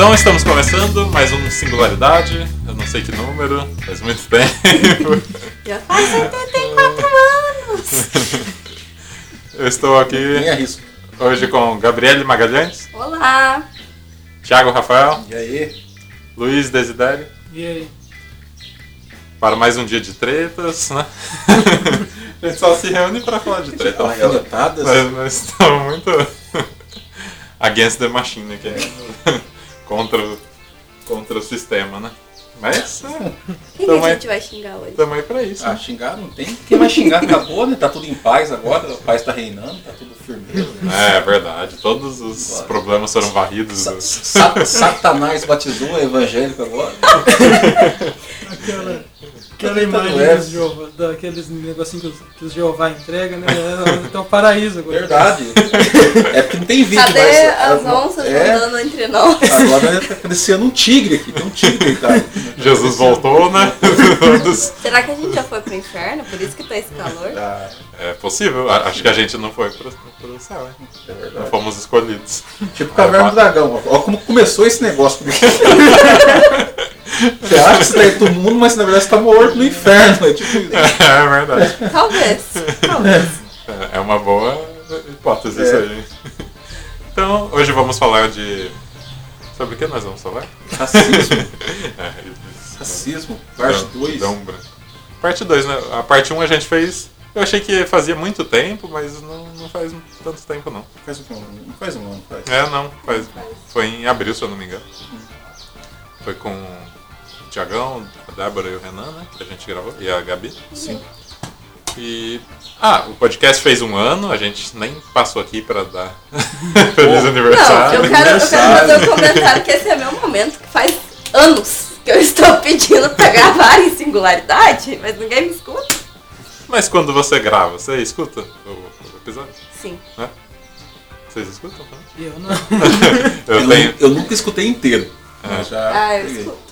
Então estamos começando mais um Singularidade. Eu não sei que número, faz muito tempo. Já faz 84 anos! Eu estou aqui Nem arrisco. hoje com Gabriele Magalhães, Olá! Thiago Rafael, E aí? Luiz Desidério, E aí? para mais um dia de tretas, né? A gente só se reúne para falar de treta, né, galera? Alfinetadas. Mas nós estamos muito against the machine aqui. Contra, o- contra o sistema, né? Mas é, Quem que a gente vai xingar hoje? aí pra isso. Ah, né? xingar não tem. Quem vai xingar acabou, né? Tá tudo em paz agora, o paz tá reinando, tá tudo firmeza. Né? É verdade, todos os Claro. problemas foram varridos. Sa- sa- Satanás batizou o evangélico agora. Aquela, aquela Tá imagem dos Jeová, daqueles negocinhos que os, que os Jeová entrega, né? É um paraíso agora. Verdade. É porque não tem vídeo, Cadê mas. as onças é, andando entre nós? Agora tá crescendo um tigre aqui, tem um tigre deitado. Jesus voltou, né? Será que a gente já foi pro inferno? Por isso que tá esse calor? Ah, É possível, acho que a gente não foi pro, pro céu, hein? é Não verdade. fomos escolhidos. Tipo Caverna do Dragão. Ó como começou esse negócio. Você acha que você tá indo pro mundo, mas na verdade você tá morto no inferno. É tipo isso. É verdade. Talvez. Talvez. É é uma boa hipótese isso É. aí. Então, hoje vamos falar de. Sobre o que nós vamos falar? Racismo. É, isso. Racismo. Parte Dão- 2. dão branco. Parte 2, né? A parte 1 um a gente fez. Eu achei que fazia muito tempo, mas não, não faz tanto tempo não. Faz o que? Não faz um ano, faz. É, não, faz. Foi em abril, se eu não me engano. Foi com Tiagão, a Débora e o Renan, né? Que a gente gravou. E a Gabi. Sim. E. Ah, o podcast fez um ano, a gente nem passou aqui pra dar feliz Não, aniversário. eu quero, eu quero fazer um comentário que esse é meu momento, que faz anos que eu estou pedindo pra gravar em singularidade, mas ninguém me escuta. Mas quando você grava, você escuta o, o episódio? Sim. Né? Vocês escutam? Né? Eu não. Eu Eu, tenho, eu nunca escutei inteiro. É. Já Ah, eu escuto.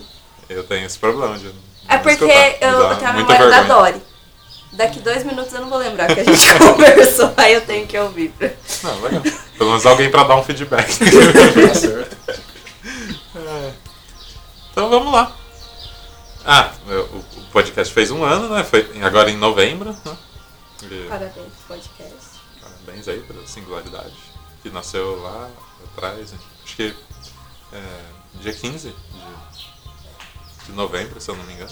Eu tenho esse problema de. É porque escutar. Eu, eu tenho a memória da. Dory. Daqui dois minutos eu não vou lembrar que a gente conversou, aí eu tenho que ouvir. Não, legal. Pelo menos alguém pra dar um feedback. Tá certo. É. Então vamos lá. Ah, o podcast fez um ano, né? Foi agora em novembro, né? E Parabéns, podcast. parabéns aí pela singularidade. Que nasceu lá atrás, né? acho que é, dia 15 de, de novembro, se eu não me engano.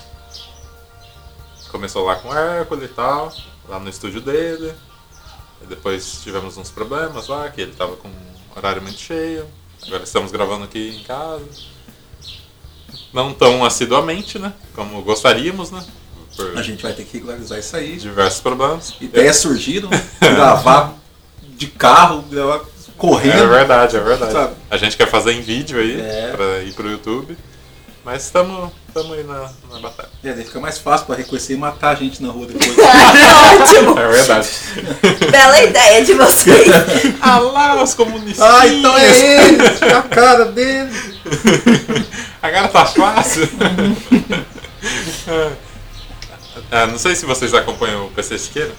Começou lá com o Hércules e tal, lá no estúdio dele. E depois tivemos uns problemas lá, que ele tava com um horário muito cheio. Agora estamos gravando aqui em casa. Não tão assiduamente, né? Como gostaríamos, né? Por A gente vai ter que regularizar isso aí. diversos problemas. Ideias surgiram, gravar de carro, gravar correndo. É verdade, é verdade. Sabe? A gente quer fazer em vídeo aí, É. pra ir pro YouTube. Mas estamos aí na, na batalha. É, daí fica mais fácil pra reconhecer e matar a gente na rua depois. Ótimo! É verdade. Bela ideia de vocês. ah lá, os comunistas. ah, então é ele! A cara dele! Agora tá fácil. É, não sei se vocês acompanham o PC Siqueira.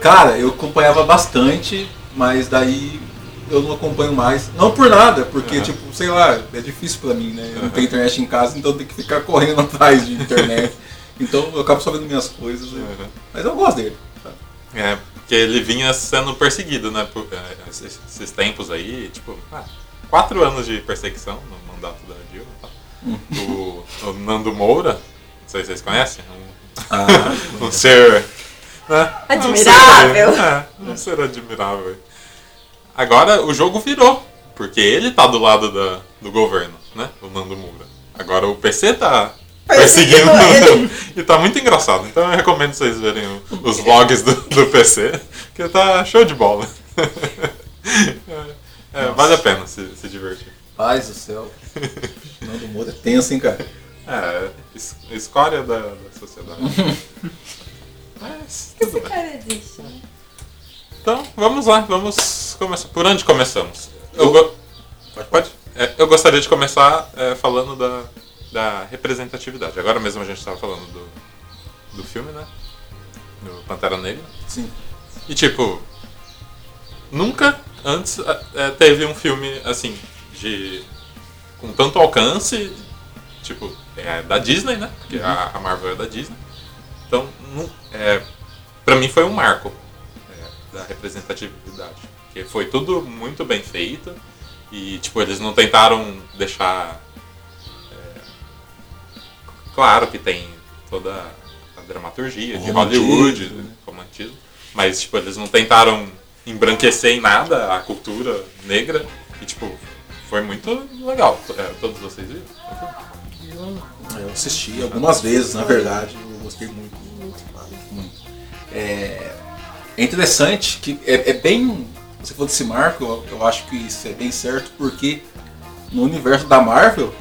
Cara, eu acompanhava bastante, mas daí eu não acompanho mais. Não por nada, porque, Aham. tipo, sei lá, é difícil pra mim, né? Eu não tenho internet em casa, então eu tenho que ficar correndo atrás de internet. então eu acabo só vendo minhas coisas. Uhum. Mas eu gosto dele. sabe? É, porque ele vinha sendo perseguido, né? Por, é, esses, esses tempos aí, tipo, ah, quatro anos de perseguição no mandato da Dilma e tal. O, o Nando Moura, não sei se vocês conhecem, um, Ah, um ser. Né? Admirável. Um ser, é, um ser admirável. Agora o jogo virou, porque ele tá do lado da, do governo, né? O Nando Moura. Agora o PC tá perseguindo Perseguindo e tá muito engraçado. Então eu recomendo vocês verem os vlogs do, do PC, que tá show de bola. É, é, vale a pena se, se divertir. paz do céu. Não do mundo é tenso, hein, cara? É, es- escória da, da sociedade. Mas tudo Esse bem. cara existe, né? Então, vamos lá, vamos começar. Por onde começamos? Eu, go- Pode? É, eu gostaria de começar é, falando da, da representatividade. Agora mesmo a gente estava falando do, do filme, né? Do Pantera Negra. Sim. E tipo, nunca antes é, teve um filme assim, de. com tanto alcance, tipo, é da Disney, né? Porque a, a Marvel é da Disney. Então, não, é, pra mim foi um marco é, da representatividade. Porque foi tudo muito bem feito e, tipo, eles não tentaram deixar... é, claro que tem toda a dramaturgia de Hollywood, né? romantismo, mas, tipo, eles não tentaram embranquecer em nada a cultura negra e, tipo, foi muito legal. É, todos vocês viram? Eu- Eu assisti algumas vezes, na verdade, eu gostei muito. Muito. É, é interessante que é, é bem. Você falou desse marco, eu, eu acho que isso é bem certo, porque no universo da Marvel,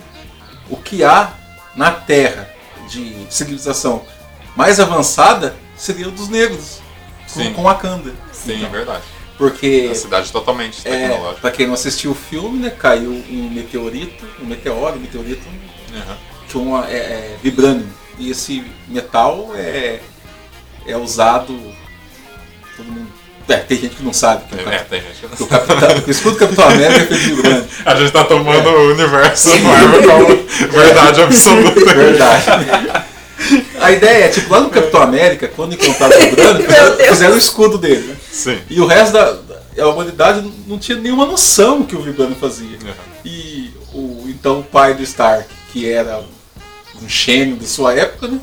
o que há na Terra de civilização mais avançada seria o dos negros, Sim. com, Wakanda. Sim, Então, é verdade. Porque A cidade totalmente é, tecnológica. pra quem não assistiu o filme, né, caiu um meteorito, um meteoro, um meteorito Aham. que uma, é, é vibranium. E esse metal é, é usado. Todo mundo. É, tem gente que não sabe que, o, É, cap- tem gente que não o, capitão, o escudo do Capitão América é feito de. A gente tá tomando o universo Marvel como verdade absoluta. Verdade. A ideia é, tipo, lá no Capitão América, quando encontraram o vibranium, fizeram, o escudo dele. né? Sim. E o resto da, a humanidade não tinha nenhuma noção que o vibranium fazia. Aham. E o então o pai do Stark, que era um gênio de sua época, né?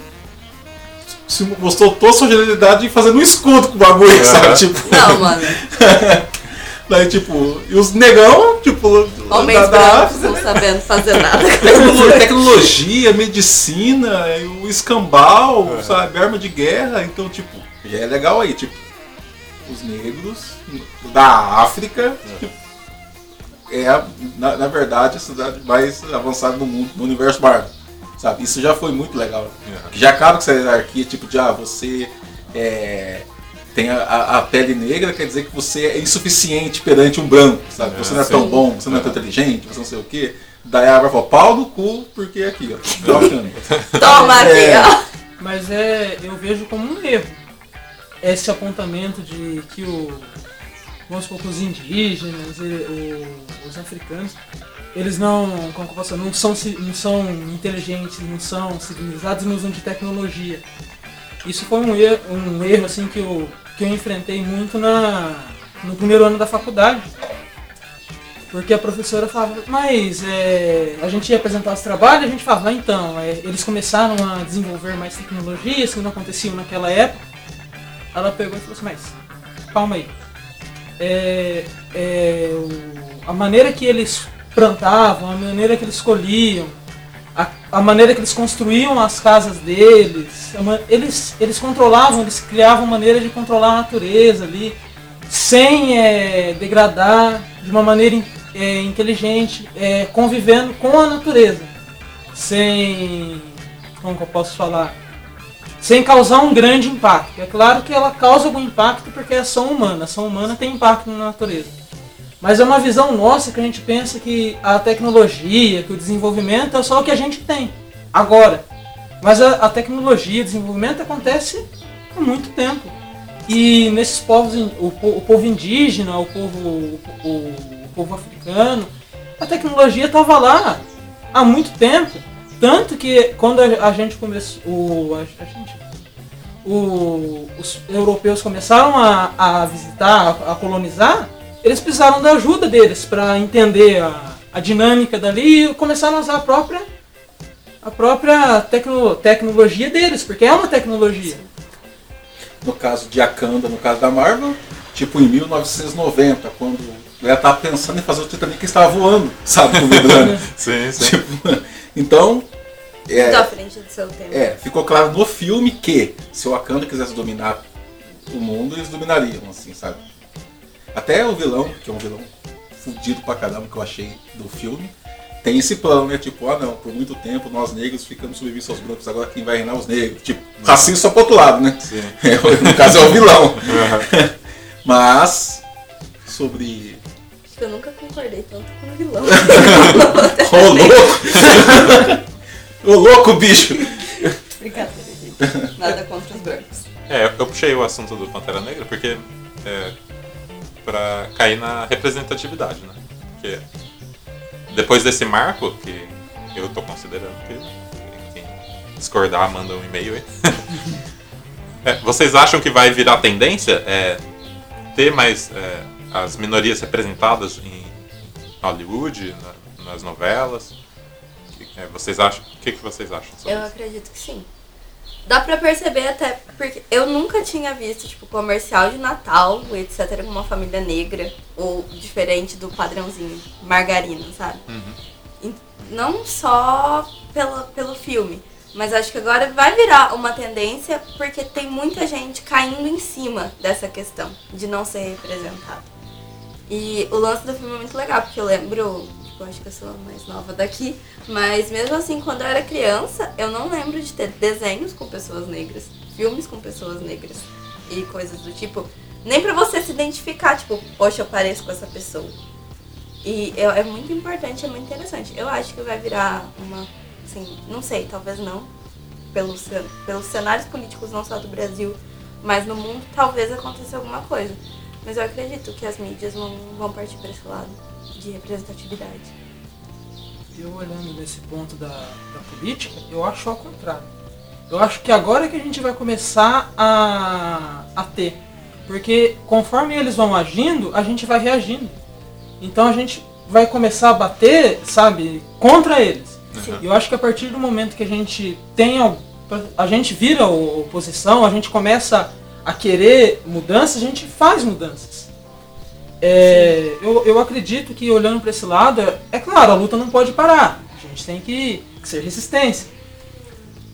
Se mostrou toda a sua genialidade fazendo um escudo com o bagulho, Aham. sabe? Tipo, Não, mano. daí, tipo, e os negão, tipo, Homens da, da brancos África, não sabendo fazer nada. tecno- tecnologia, medicina, e o escambau, sabe? Arma de guerra, então, tipo, já é legal aí, tipo, os negros da África, tipo, é, a- na, na verdade, a cidade mais avançada no mundo, no universo Marvel. Sabe? Isso já foi muito legal. Que já acaba com essa hierarquia, tipo, de ah, você é, tem a, a- pele negra, quer dizer que você é insuficiente perante um branco, sabe? Você não é sim. tão bom, você não é tão inteligente, você não sei o quê. Daí a Marvel fala, pau no cu, porque é aqui, ó. Trocando. Toma aqui, É. ó. Mas é, eu vejo como um erro esse apontamento de que o, vamos supor, os indígenas, e o- os africanos, eles não, como posso não são, não são inteligentes, não são civilizados, não usam de tecnologia. Isso foi um erro, um erro assim que eu, que eu enfrentei muito na, no primeiro ano da faculdade. Porque a professora falava, mas é, a gente ia apresentar os trabalhos, a gente falava, ah, então, é, eles começaram a desenvolver mais tecnologias que não aconteciam naquela época. Ela pegou e falou assim, mas calma aí. É, é, a maneira que eles plantavam, a maneira que eles colhiam, a, a maneira que eles construíam as casas deles, a eles, eles controlavam, eles criavam maneira de controlar a natureza ali, sem é, degradar, de uma maneira é, inteligente, é, convivendo com a natureza, sem. Como que eu posso falar? Sem causar um grande impacto. É claro que ela causa algum impacto porque é ação humana. Ação humana tem impacto na natureza. Mas é uma visão nossa que a gente pensa que a tecnologia, que o desenvolvimento é só o que a gente tem agora. Mas a, a tecnologia, o desenvolvimento acontece há muito tempo. E nesses povos, o, o povo indígena, o povo, o, o- povo africano, a tecnologia estava lá há muito tempo. Tanto que quando a, gente começou. A, a gente, os europeus começaram a, a visitar, a colonizar, eles precisaram da ajuda deles para entender a, a dinâmica dali e começaram a usar a própria, a própria tecno, tecnologia deles, porque é uma tecnologia. No caso de Akanda, no caso da Marvel, tipo em 1990, quando ela tava pensando em fazer o Titanic que estava voando, sabe, com o vibranium. Sim, sim. Tipo, então, é, Muito à frente do seu tempo. é, ficou claro no filme que se o Wakanda quisesse dominar o mundo, eles dominariam, assim, sabe? Até o vilão, que é um vilão fudido pra caramba que eu achei do filme, tem esse plano, né? Tipo, ah não, por muito tempo nós negros ficamos submissos aos brancos, agora quem vai reinar é os negros. Tipo, racismo só pro outro lado, né? Sim. É, no caso é o vilão. Aham. Mas, sobre. Acho que eu nunca concordei tanto com o vilão. Ô louco! Ô louco, bicho! Brincadeira, gente. Nada contra os brancos. É, eu puxei o assunto do Pantera Negra porque é, pra cair na representatividade, né? Porque depois desse marco, que eu tô considerando que quem discordar manda um e-mail aí. É, vocês acham que vai virar tendência é, ter mais é, as minorias representadas em Hollywood, na- nas novelas? Que- é, vocês acham? O que, que vocês acham Eu isso? acredito que sim. Dá pra perceber até porque eu nunca tinha visto, tipo, comercial de Natal, etc, com uma família negra, ou diferente do padrãozinho, margarina, sabe? E Não só pela, pelo filme, mas acho que agora vai virar uma tendência porque tem muita gente caindo em cima dessa questão de não ser representado. E o lance do filme é muito legal, porque eu lembro, acho que eu sou a mais nova daqui, mas mesmo assim, quando eu era criança, eu não lembro de ter desenhos com pessoas negras, filmes com pessoas negras e coisas do tipo. Nem pra você se identificar, tipo, poxa, eu pareço com essa pessoa. E é, é muito importante, é muito interessante. Eu acho que vai virar uma, assim, não sei, talvez não, pelos, pelos cenários políticos não só do Brasil, mas no mundo talvez aconteça alguma coisa. Mas eu acredito que as mídias vão, vão partir para esse lado de representatividade. Eu olhando nesse ponto da, da política, eu acho ao contrário. Eu acho que agora é que a gente vai começar a, a ter. Porque conforme eles vão agindo, a gente vai reagindo. Então a gente vai começar a bater, sabe, contra eles. Sim. E eu acho que a partir do momento que a gente tem a gente vira oposição, a gente começa a querer mudanças, a gente faz mudanças. É, eu, eu acredito que olhando para esse lado, é, claro, a luta não pode parar. A gente tem que, que ser resistência.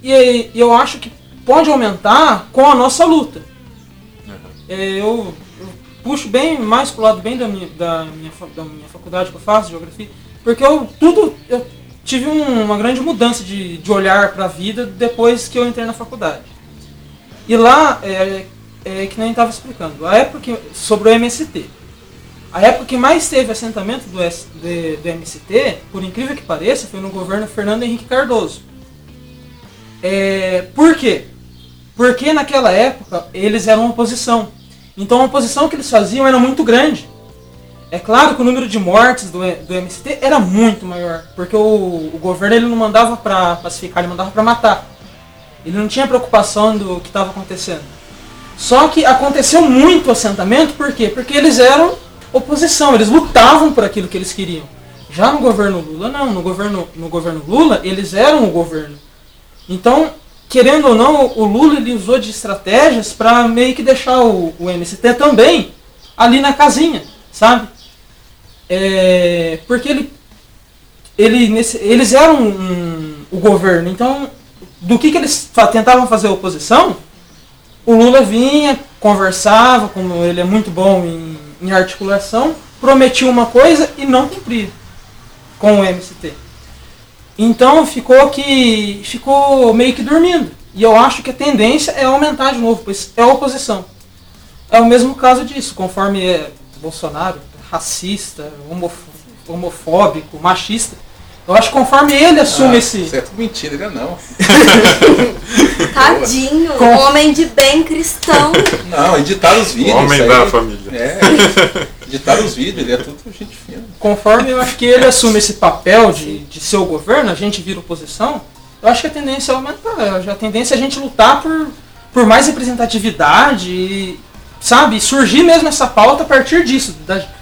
E eu acho que pode aumentar com a nossa luta. É, eu, eu puxo bem mais pro lado bem da minha, da, minha, da minha faculdade que eu faço, geografia, porque eu tudo eu tive um- uma grande mudança de, de olhar para a vida depois que eu entrei na faculdade. E lá, é, é que nem estava explicando, a época que, sobre o MST. A época que mais teve assentamento do, S- de- do MST, por incrível que pareça, foi no governo Fernando Henrique Cardoso. É, por quê? Porque naquela época eles eram oposição. Então a oposição que eles faziam era muito grande. É claro que o número de mortes do, do MST era muito maior, porque o, o governo ele não mandava para pacificar, ele mandava para matar. Ele não tinha preocupação do que estava acontecendo. Só que aconteceu muito assentamento, por quê? Porque eles eram oposição, eles lutavam por aquilo que eles queriam. Já no governo Lula, não. No governo, no governo Lula, eles eram o governo. Então, querendo ou não, o Lula ele usou de estratégias para meio que deixar o, o MST também ali na casinha, sabe? É, porque ele, ele nesse- eles eram um- o governo, então do que, que eles tentavam fazer oposição, o Lula vinha, conversava, como ele é muito bom em, em articulação, prometia uma coisa e não cumpria com o MST. Então ficou que ficou meio que dormindo. E eu acho que a tendência é aumentar de novo, pois é oposição. É o mesmo caso disso, conforme é Bolsonaro, racista, homofóbico, machista. Eu acho que conforme ele assume Ah, esse. Isso é tudo mentira, ele é não. Tadinho, Com- homem de bem cristão. Não, editaram os vídeos. Homem isso da aí- família. É, editaram os vídeos, ele é tudo gente fina. Conforme eu acho que ele assume esse papel de, de ser o governo, a gente vira oposição, eu acho que a tendência é aumentar. A tendência é a gente lutar por, por mais representatividade e, sabe, surgir mesmo essa pauta a partir disso. da-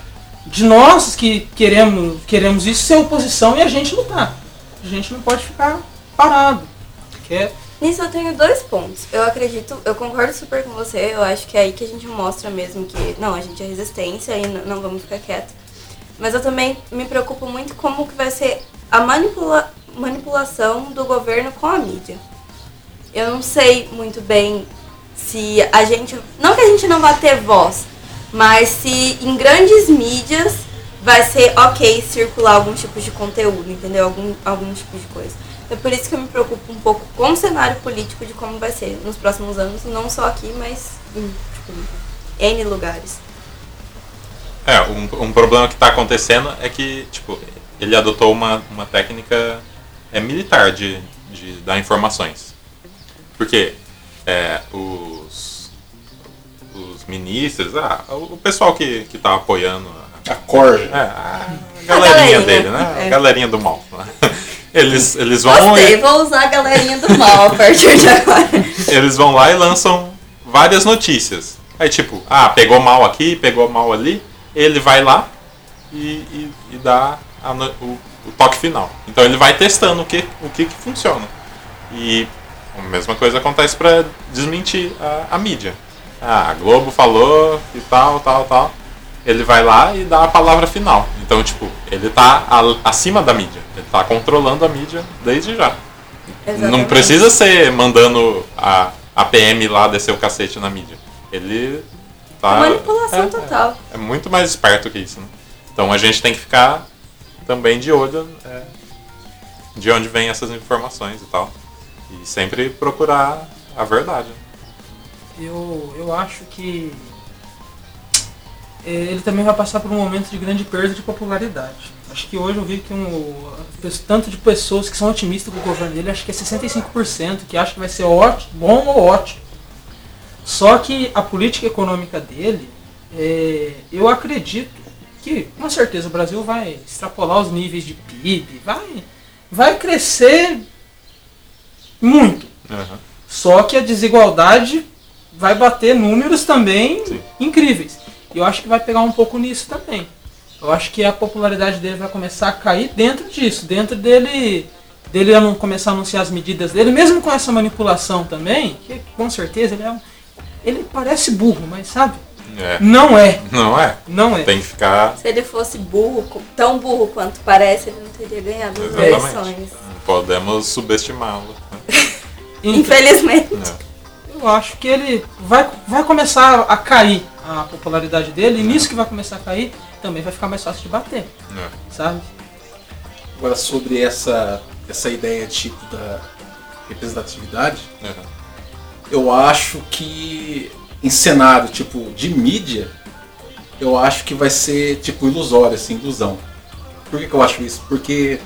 de nós que queremos, queremos isso ser oposição e a gente lutar. A gente não pode ficar parado. Quer Nisso eu tenho dois pontos. Eu acredito, eu concordo super com você. Eu acho que é aí que a gente mostra mesmo que, não, a gente é resistência e não vamos ficar quieto. Mas eu também me preocupo muito como que vai ser a manipula manipulação do governo com a mídia. Eu não sei muito bem se a gente. Não que a gente não vá ter voz, mas se em grandes mídias vai ser ok circular algum tipo de conteúdo, entendeu? Algum, algum tipo de coisa. É por isso que eu me preocupo um pouco com o cenário político de como vai ser nos próximos anos, não só aqui, mas em tipo, N lugares. É, um, um problema que está acontecendo é que, tipo, ele adotou uma, uma técnica é, militar de, de dar informações. Porque é, os, os ministros, ah, o pessoal que está apoiando A corja. É, a galerinha galerinha, dele, né? é. A galerinha do mal. né? Eles, eles vão Gostei, e, vou usar a galerinha do mal a partir de agora. eles vão lá e lançam várias notícias. Aí tipo, ah, pegou mal aqui, pegou mal ali, ele vai lá e, e, e dá a o, o toque final. Então ele vai testando o que, o que, que funciona. E a mesma coisa acontece para desmentir a, a mídia. Ah, a Globo falou e tal, tal, tal. Ele vai lá e dá a palavra final. Então, tipo, ele tá acima da mídia. Ele tá controlando a mídia desde já. Não Exatamente. precisa ser mandando a, a PM lá descer o cacete na mídia. Ele tá. Manipulação é, total. É, é muito mais esperto que isso, né? Então a gente tem que ficar também de olho é, de onde vem essas informações e tal. E sempre procurar a verdade. Eu, eu acho que eh, ele também vai passar por um momento de grande perda de popularidade. Acho que hoje eu vi que um, tanto de pessoas que são otimistas com o governo dele, acho que é 65% que acha que vai ser ótimo, bom ou ótimo. Só que a política econômica dele, eh, eu acredito que com certeza o Brasil vai extrapolar os níveis de PIB, vai, vai crescer muito. Aham. Só que a desigualdade vai bater números também Sim. incríveis. E eu acho que vai pegar um pouco nisso também. Eu acho que a popularidade dele vai começar a cair dentro disso, dentro dele dele não começar a anunciar as medidas dele, mesmo com essa manipulação também, que com certeza ele é um, ele parece burro, mas sabe? É. Não é, Não é. não é. Tem que ficar. Se ele fosse burro, tão burro quanto parece, ele não teria ganhado as eleições. Podemos subestimá-lo. né? Infelizmente. É. Eu acho que ele vai, vai começar a cair a popularidade dele, e nisso que vai começar a cair, também vai ficar mais fácil de bater, É. sabe? Agora sobre essa, essa ideia tipo da representatividade, É. eu acho que em cenário tipo de mídia, eu acho que vai ser tipo ilusório, assim, ilusão. Por que, que eu acho isso? Porque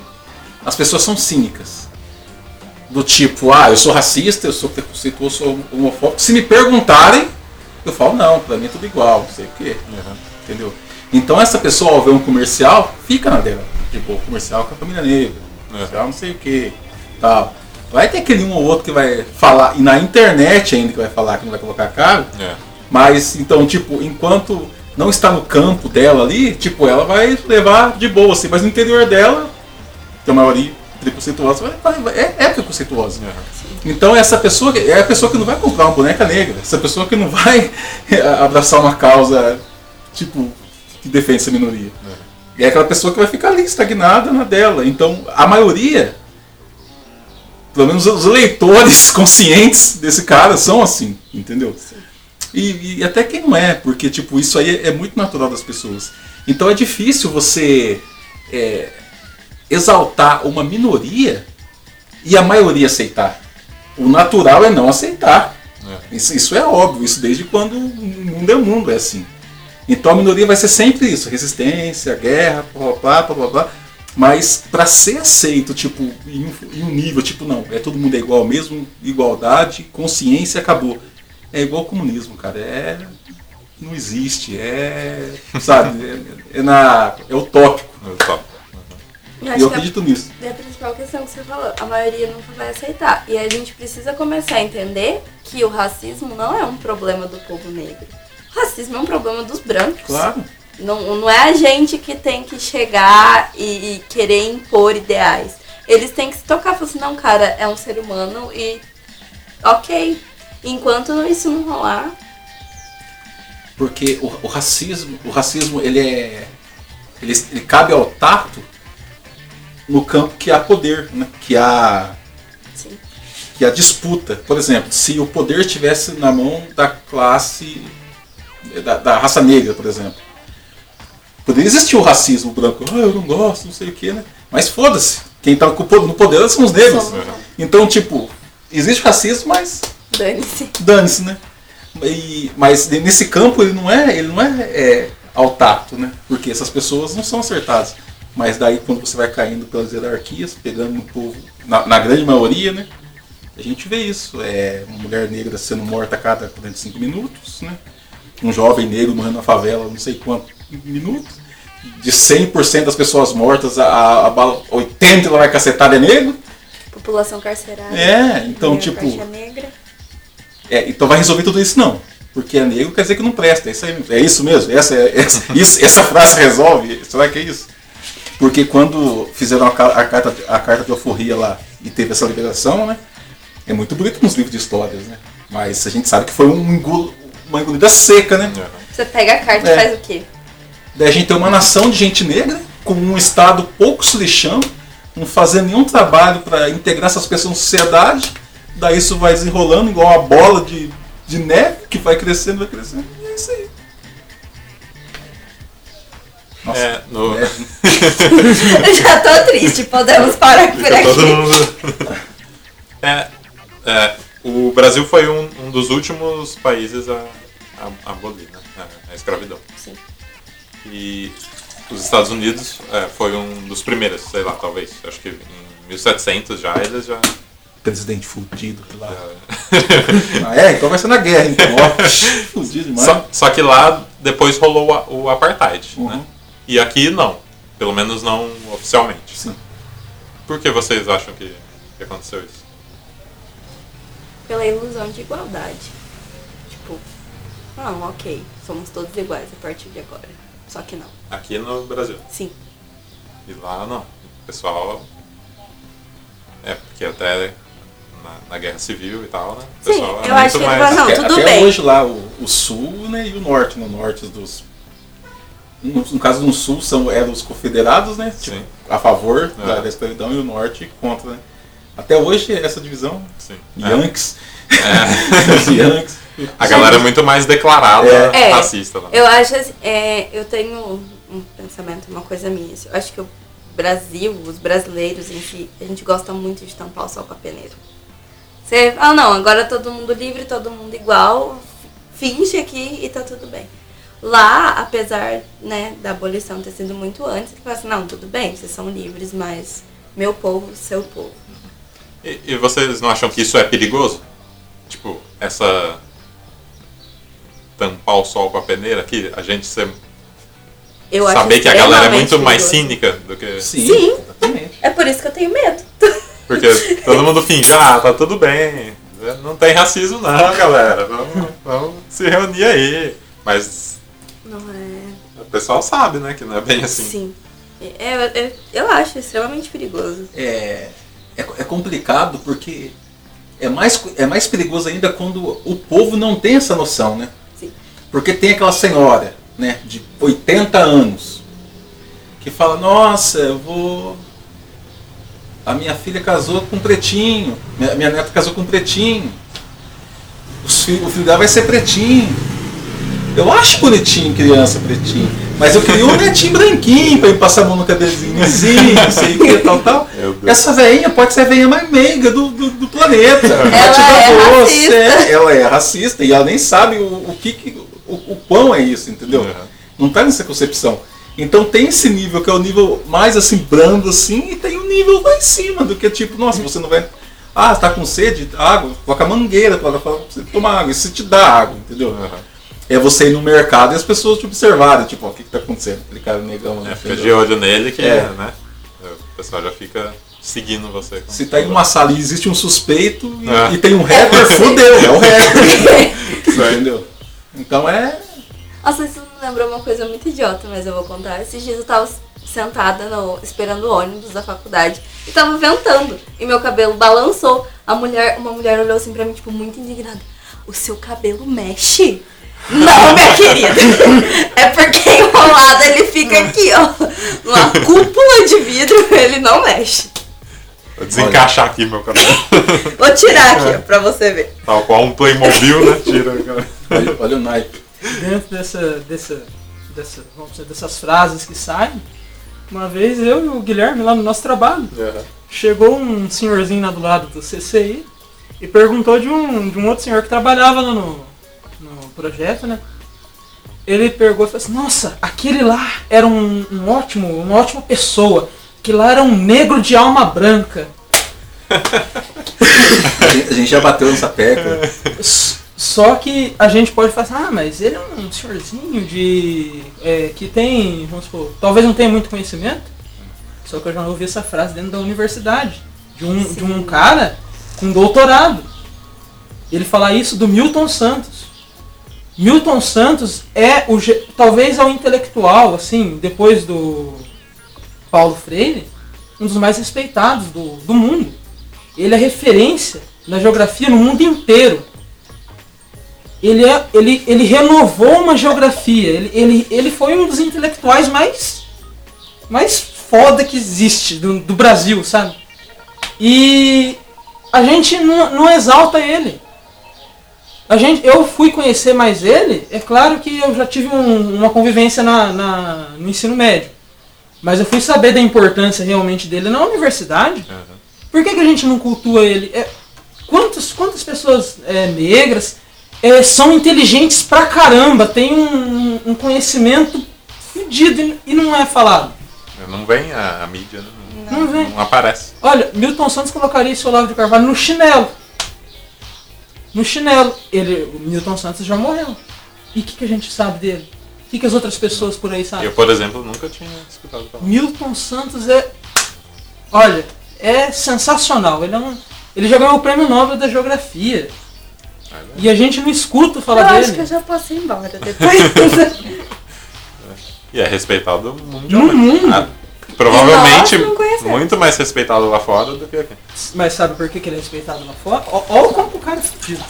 as pessoas são cínicas. Do tipo, ah, eu sou racista, eu sou preconceituoso, sou homofóbico. Se me perguntarem, eu falo, não, pra mim é tudo igual, não sei o quê. Uhum. Entendeu? Então essa pessoa ao ver um comercial, fica na dela. Tipo, comercial com a família negra, comercial não sei o que, tal. Vai ter aquele um ou outro que vai falar, e na internet ainda que vai falar que não vai colocar a cara, É. mas então, tipo, enquanto não está no campo dela ali, tipo, ela vai levar de boa, assim, mas no interior dela, que a maioria preconceituosa, vai, vai- é, é preconceituosa. É. Então essa pessoa é a pessoa que não vai comprar uma boneca negra, essa pessoa que não vai abraçar uma causa tipo que defende essa minoria. É aquela pessoa que vai ficar ali estagnada na dela. Então a maioria, pelo menos os leitores conscientes desse cara são assim, entendeu? E, e até quem não é, porque tipo isso aí é, é muito natural das pessoas. Então é difícil você é, exaltar uma minoria e a maioria aceitar. O natural é não aceitar. É. Isso, isso é óbvio, isso desde quando o mundo é mundo, é assim. Então a minoria vai ser sempre isso, resistência, guerra, blá blá blá blá blá. Mas para ser aceito, tipo, em um, em um nível, tipo, não, é todo mundo é igual mesmo, igualdade, consciência, acabou. É igual ao comunismo, cara. É. Não existe, é. Sabe, é, é na, é utópico. Eu topo. Eu E eu a- acredito nisso. É a principal questão que você falou. A maioria nunca vai aceitar. E a gente precisa começar a entender que o racismo não é um problema do povo negro. O racismo é um problema dos brancos. Claro. Não, não é a gente que tem que chegar e, e querer impor ideais. Eles têm que se tocar e falar assim, não, cara, é um ser humano e ok. Enquanto isso não rolar, Porque o, o racismo, o racismo ele é. Ele, ele cabe ao tato no campo que há poder, né? que, há, sim. que há disputa. Por exemplo, se o poder estivesse na mão da classe. Da, da raça negra, por exemplo. Poderia existir o racismo branco. Ah, eu não gosto, não sei o que, né? Mas foda-se. Quem tá po- no poder são os negros. Somos. Então, tipo, existe racismo, mas Dane-se. dane-se, né? E- mas nesse campo ele não é, ele não é, é, ao tato, né? Porque essas pessoas não são acertadas. Mas daí quando você vai caindo pelas hierarquias, pegando no povo, na, na grande maioria, né? A gente vê isso. É uma mulher negra sendo morta a cada 45 minutos, né? Um jovem negro morrendo na favela não sei quantos minutos. de 100% das pessoas mortas, a, a bala 80 ela vai cacetada é negro. População carcerária. É, então tipo. é negra. É, então vai resolver tudo isso não. Porque é negro quer dizer que não presta. É isso, aí, é isso mesmo? Essa, é- essa, isso- essa frase resolve? Será que é isso? Porque quando fizeram a, a carta, a carta de alforria lá e teve essa liberação, né? É muito bonito nos livros de histórias, né? Mas a gente sabe que foi um engulo- uma engolida seca, né? Você pega a carta É. e faz o quê? Daí a gente tem uma nação de gente negra, com um Estado pouco se lixando, não fazendo nenhum trabalho para integrar essas pessoas na sociedade. Daí isso vai desenrolando igual uma bola de, de neve que vai crescendo, vai crescendo. E é isso aí. Nossa, É, no, é, Eu já tô triste, podemos parar por Fica todo aqui. mundo. É, é, o Brasil foi um, um dos últimos países a, a, a abolir né, a, a escravidão. Sim. E os Estados Unidos é, foi um dos primeiros, sei lá, talvez. Acho que em 1700 já eles já. presidente fudido lá. já- Ah, é, então vai ser na guerra, então. Ó, fudido demais. só, só que lá depois rolou a- o apartheid, Uhum. né? E aqui não. Pelo menos não oficialmente. Sim. Por que vocês acham que, que aconteceu isso? Pela ilusão de igualdade. Tipo, não, ok, somos todos iguais a partir de agora. Só que não. Aqui no Brasil. Sim. E lá não. O pessoal. É, porque até na, na guerra civil e tal, né? O Sim, pessoal eu acho que vai- não, até, tudo até bem. hoje lá, o, o sul né, e o norte, no norte dos. No, no caso no sul são, eram os confederados, né? Tipo, Sim. a favor É. da, da escravidão e o norte contra, né? Até hoje essa divisão. Sim. Yankees. É. os Yankees. A galera é muito mais declarada É. racista lá. Eu acho assim, é, eu tenho um pensamento, uma coisa minha. assim, Eu acho que o Brasil, os brasileiros em si, a gente gosta muito de tampar o sol com a peneira. Você, ah não, agora todo mundo livre, todo mundo igual, finge aqui e tá tudo bem. Lá, apesar né, da abolição ter sido muito antes, você fala assim, não, tudo bem, vocês são livres, mas meu povo, seu povo. E, e vocês não acham que isso é perigoso? Tipo, essa. tampar o sol com a peneira aqui, a gente ser, Eu acho saber que a galera é muito mais perigoso. cínica do que. Sim, Sim. exatamente. É por isso que eu tenho medo. Porque todo mundo finge, ah, tá tudo bem. Não tem racismo não, galera. Vamos, vamos se reunir aí. Mas Não é. o pessoal sabe, né, que não é bem assim. Sim. É, eu, eu, eu acho extremamente perigoso. é, é, é complicado porque é mais, é mais perigoso ainda quando o povo não tem essa noção, né? Sim. Porque tem aquela senhora, né, de 80 anos, que fala, nossa, eu vou. A minha filha casou com um pretinho, minha, minha neta casou com um pretinho. Os fi- o filho dela vai ser pretinho. Eu acho bonitinho criança pretinho. Mas eu queria um netinho branquinho pra ele passar a mão no cabelinho assim, não sei o que, tal, tal. Essa veinha pode ser a veinha mais meiga do, do, do planeta. Te é racista. é, ela é racista e ela nem sabe o, o que, que- o, o quão é isso, entendeu? Uhum. Não tá nessa concepção. Então tem esse nível que é o nível mais assim, brando assim, e tem um nível lá em cima, do que tipo, nossa, você não vai. Ah, tá com sede? Água, coloca a mangueira pra pra você tomar água. Isso te dá água, entendeu? Uhum. É você ir no mercado e as pessoas te observarem, tipo, ó, o que, que tá acontecendo? Aquele cara negão lá. É, fica de olho nele que, É. né? O pessoal já fica seguindo você. Se tá em uma sala e existe um suspeito e, Ah. e tem um rapper, fudeu, é o rapper. Entendeu? Então é. Nossa, isso me lembrou uma coisa muito idiota, mas eu vou contar. Esses dias eu tava sentada no, esperando o ônibus da faculdade e tava ventando. E meu cabelo balançou. A mulher, uma mulher olhou assim pra mim, tipo, muito indignada. O seu cabelo mexe? Não, minha querida. É porque enrolado ele fica aqui, ó. Uma cúpula de vidro, ele não mexe. Vou desencaixar aqui meu cabelo. Vou tirar aqui, ó, pra você ver. Tal qual um Playmobil, né? Tira. Olha, olha o naipe. dentro dessa, dessa, dessa, vamos dizer, dessas frases que saem, uma vez eu e o Guilherme lá no nosso trabalho, chegou um senhorzinho lá do lado do CCI e perguntou de um, de um outro senhor que trabalhava lá no, no projeto, né? Ele perguntou e falou assim, nossa, aquele lá era um, um ótimo, uma ótima pessoa, que lá era um negro de alma branca. A gente, já bateu nessa tecla. S- Só que a gente pode falar assim, ah, mas ele é um senhorzinho de. é, que tem, vamos supor, talvez não tenha muito conhecimento. Só que eu já ouvi essa frase dentro da universidade. De um, de um cara com doutorado. Ele falar isso do Milton Santos. Milton Santos é o talvez é o intelectual, assim, depois do Paulo Freire, um dos mais respeitados do, do mundo. Ele é referência na geografia no mundo inteiro. Ele, é, ele, ele renovou uma geografia. Ele, ele, ele foi um dos intelectuais mais, mais foda que existe do, do Brasil, sabe? E a gente não, não exalta ele. A gente, eu fui conhecer mais ele, é claro que eu já tive um- uma convivência na, na- no ensino médio. Mas eu fui saber da importância realmente dele na universidade. Aham. Por que, que a gente não cultua ele? É, quantas, quantas pessoas é, negras é, são inteligentes pra caramba, têm um, um conhecimento fedido e, não é falado? Não vem a, a mídia, né? Não, vem. Não aparece. Olha, Milton Santos colocaria esse Olavo de Carvalho no chinelo. No chinelo. Ele, o Milton Santos já morreu. E o que, que a gente sabe dele? O que, que as outras pessoas por aí sabem? Eu, por exemplo, nunca tinha escutado falar. Milton Santos é. Olha, é sensacional. Ele, é um, ele já ganhou o prêmio Nobel da Geografia. Ah, né? E a gente não escuta Eu falar acho dele. que eu já posso ir embora depois. E é respeitado mundialmente. No mundo. Ah, provavelmente muito mais respeitado lá fora do que aqui. Mas sabe por que, que ele é respeitado lá fora? Olha como o cara é fudido.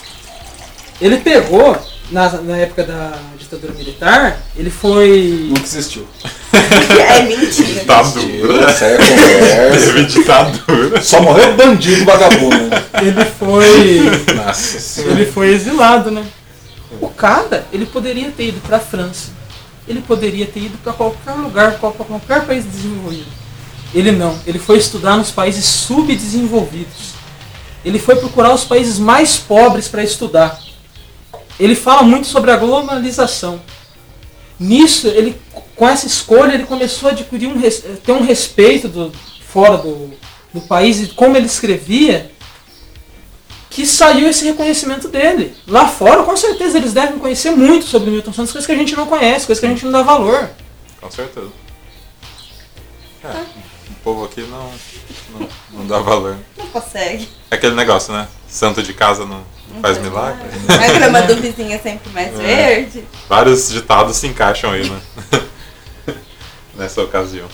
Ele pegou, na, na época da ditadura militar, ele foi. Nunca existiu. é mentira. Ditadura. Isso aí é conversa. Teve ditadura. Só morreu bandido vagabundo. né? Ele foi. Nossa senhora. ele foi exilado, né? O cara, ele poderia ter ido pra França. Ele poderia ter ido pra qualquer lugar, pra qualquer país desenvolvido. Ele não. Ele foi estudar nos países subdesenvolvidos. Ele foi procurar os países mais pobres para estudar. Ele fala muito sobre a globalização. Nisso, ele, com essa escolha, ele começou a adquirir um, ter um respeito do, fora do, do país e como ele escrevia, que saiu esse reconhecimento dele. Lá fora, com certeza, eles devem conhecer muito sobre o Milton Santos, coisas que a gente não conhece, coisas que a gente não dá valor. Com certeza. É, o povo aqui não, não, não dá valor. Não consegue. É aquele negócio, né? Santo de casa não faz milagre. A grama do vizinho é sempre mais É. verde. Vários ditados se encaixam aí, né? Nessa ocasião.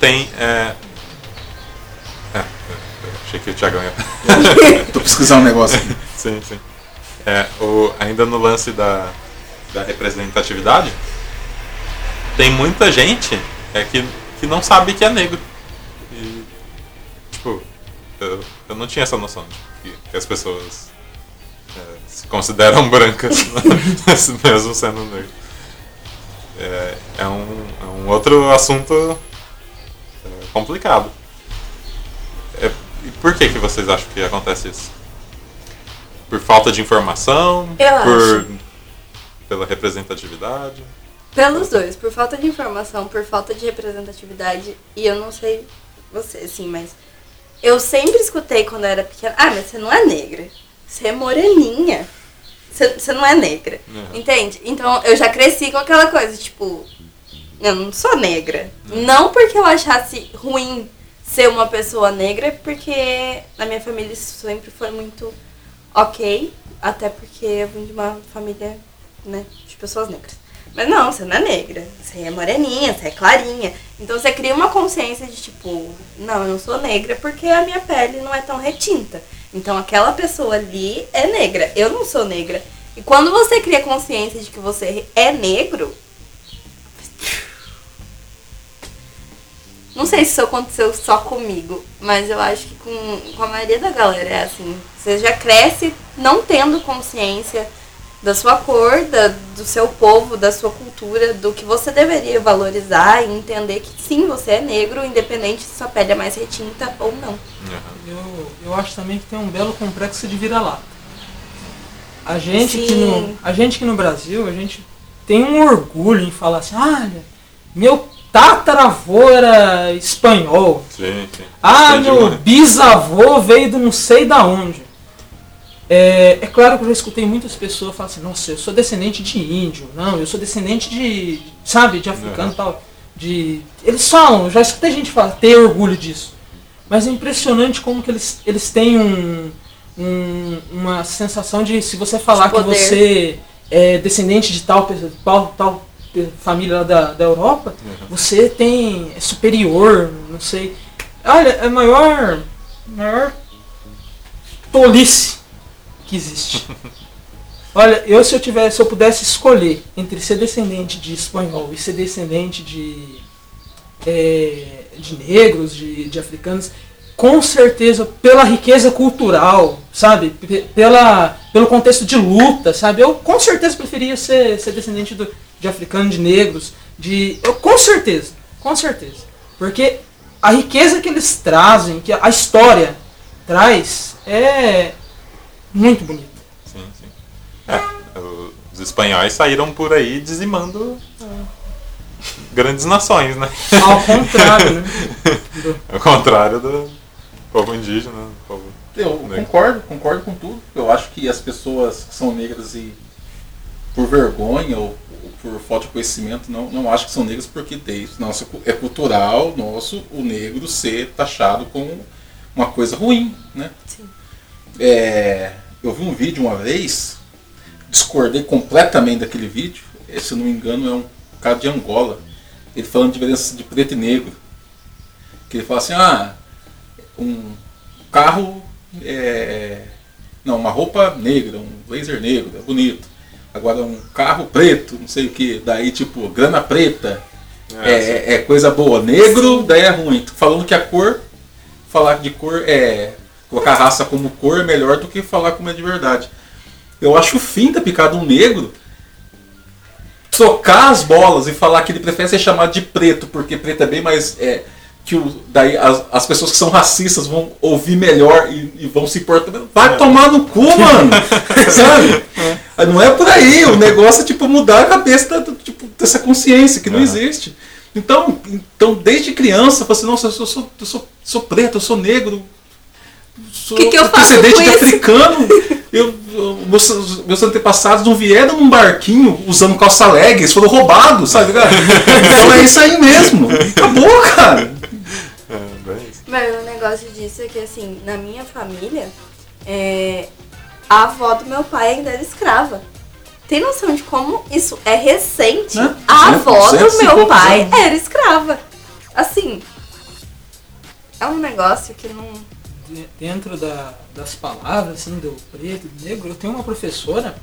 Tem. É... achei que o Thiagão ia. Tô pesquisando um negócio aqui. sim, sim. É, o, ainda no lance da, da representatividade, tem muita gente é, que, que não sabe que é negro. E, tipo, eu, eu não tinha essa noção de que, que as pessoas é, se consideram brancas, mesmo sendo negro. É, é, um, é um outro assunto é, complicado. É, e por que, que vocês acham que acontece isso? Por falta de informação? Eu por, acho. Pela representatividade? Pelos dois, por falta de informação, por falta de representatividade, e eu não sei você, assim, mas eu sempre escutei quando eu era pequena, ah, mas você não é negra, você é moreninha, você, você não é negra, Uhum. entende? Então eu já cresci com aquela coisa, tipo, eu não sou negra. Não porque eu achasse ruim ser uma pessoa negra, porque na minha família isso sempre foi muito ok, até porque eu vim de uma família, né, de pessoas negras. Mas não, você não é negra, você é moreninha, você é clarinha. Então você cria uma consciência de tipo, não, eu não sou negra porque a minha pele não é tão retinta. Então aquela pessoa ali é negra, eu não sou negra. E quando você cria consciência de que você é negro, não sei se isso aconteceu só comigo, mas eu acho que com, com a maioria da galera é assim. Você já cresce não tendo consciência da sua cor, da, do seu povo, da sua cultura, do que você deveria valorizar e entender que sim, você é negro, independente se sua pele é mais retinta ou não. Uhum. Eu, eu acho também que tem um belo complexo de vira-lata. A gente, que no, a gente que no Brasil, a gente tem um orgulho em falar assim, olha, meu tataravô era espanhol. Sim, sim. Ah, Sei meu demais. bisavô veio do não sei da onde. É, é claro que eu já escutei muitas pessoas falar assim, nossa, eu sou descendente de índio, não, eu sou descendente de, sabe, de africano e tal. De, eles falam, já escutei gente falar, ter orgulho disso. Mas é impressionante como que eles, eles têm um, um- uma sensação de se você falar De que você é descendente de tal, pessoa- tal, tal família lá da, da Europa, você tem é superior, não sei. Olha, é a maior, maior tolice que existe. Olha, eu se eu tivesse, se eu pudesse escolher entre ser descendente de espanhol e ser descendente de é, de negros, de, de africanos, com certeza pela riqueza cultural, sabe? P- Pela, pelo contexto de luta, sabe? Eu com certeza preferia ser, ser descendente do, de africanos, de negros, de. Eu, com certeza, com certeza. Porque a riqueza que eles trazem, que a história traz, é muito bonita. Sim, sim. É, os espanhóis saíram por aí dizimando grandes nações, né? Ao contrário, né? Do- Ao contrário do povo indígena, do povo... Eu concordo, concordo com tudo. Eu acho que as pessoas que são negras e por vergonha ou, ou por falta de conhecimento não, não acham que são negras porque tem. Nossa, é cultural nosso o negro ser taxado como uma coisa ruim, né? Sim. É, eu vi um vídeo uma vez, discordei completamente daquele vídeo. eh, Se não me engano, é um cara de Angola. Ele falando de diferença de preto e negro. Que ele fala assim, ah, um carro é. Não, uma roupa negra, um blazer negro, é bonito. Agora um carro preto, não sei o que, daí tipo, grana preta, É, é, é coisa boa. Negro, daí é ruim. Falando que a cor, falar de cor é. Colocar a raça como cor é melhor do que falar como é de verdade. Eu acho o fim da picada um negro trocar as bolas e falar que ele prefere ser chamado de preto, porque preto é bem mais. É, que o, daí as, as pessoas que são racistas vão ouvir melhor e, e vão se importar. Vai tomar no cu, mano! Sabe? Não é por aí. O negócio é tipo mudar a cabeça da- tipo, dessa consciência que não Aham. existe. Então, então, desde criança, eu assim, nossa, eu sou, sou, eu sou, sou preto, eu sou negro, sou Que que eu faço descendente de africano. Eu, eu- meus, meus antepassados não vieram num barquinho usando calça leg, eles foram roubados, sabe? cara? Então é isso aí mesmo. Acabou, cara. Mas o negócio disso é que, assim, na minha família, é, a avó do meu pai ainda era escrava. Tem noção de como isso é recente? Né? A Duzentos- avó do meu pai anos. era escrava. Assim, é um negócio que não... de- dentro da- das palavras, assim, do preto e do negro, eu tenho uma professora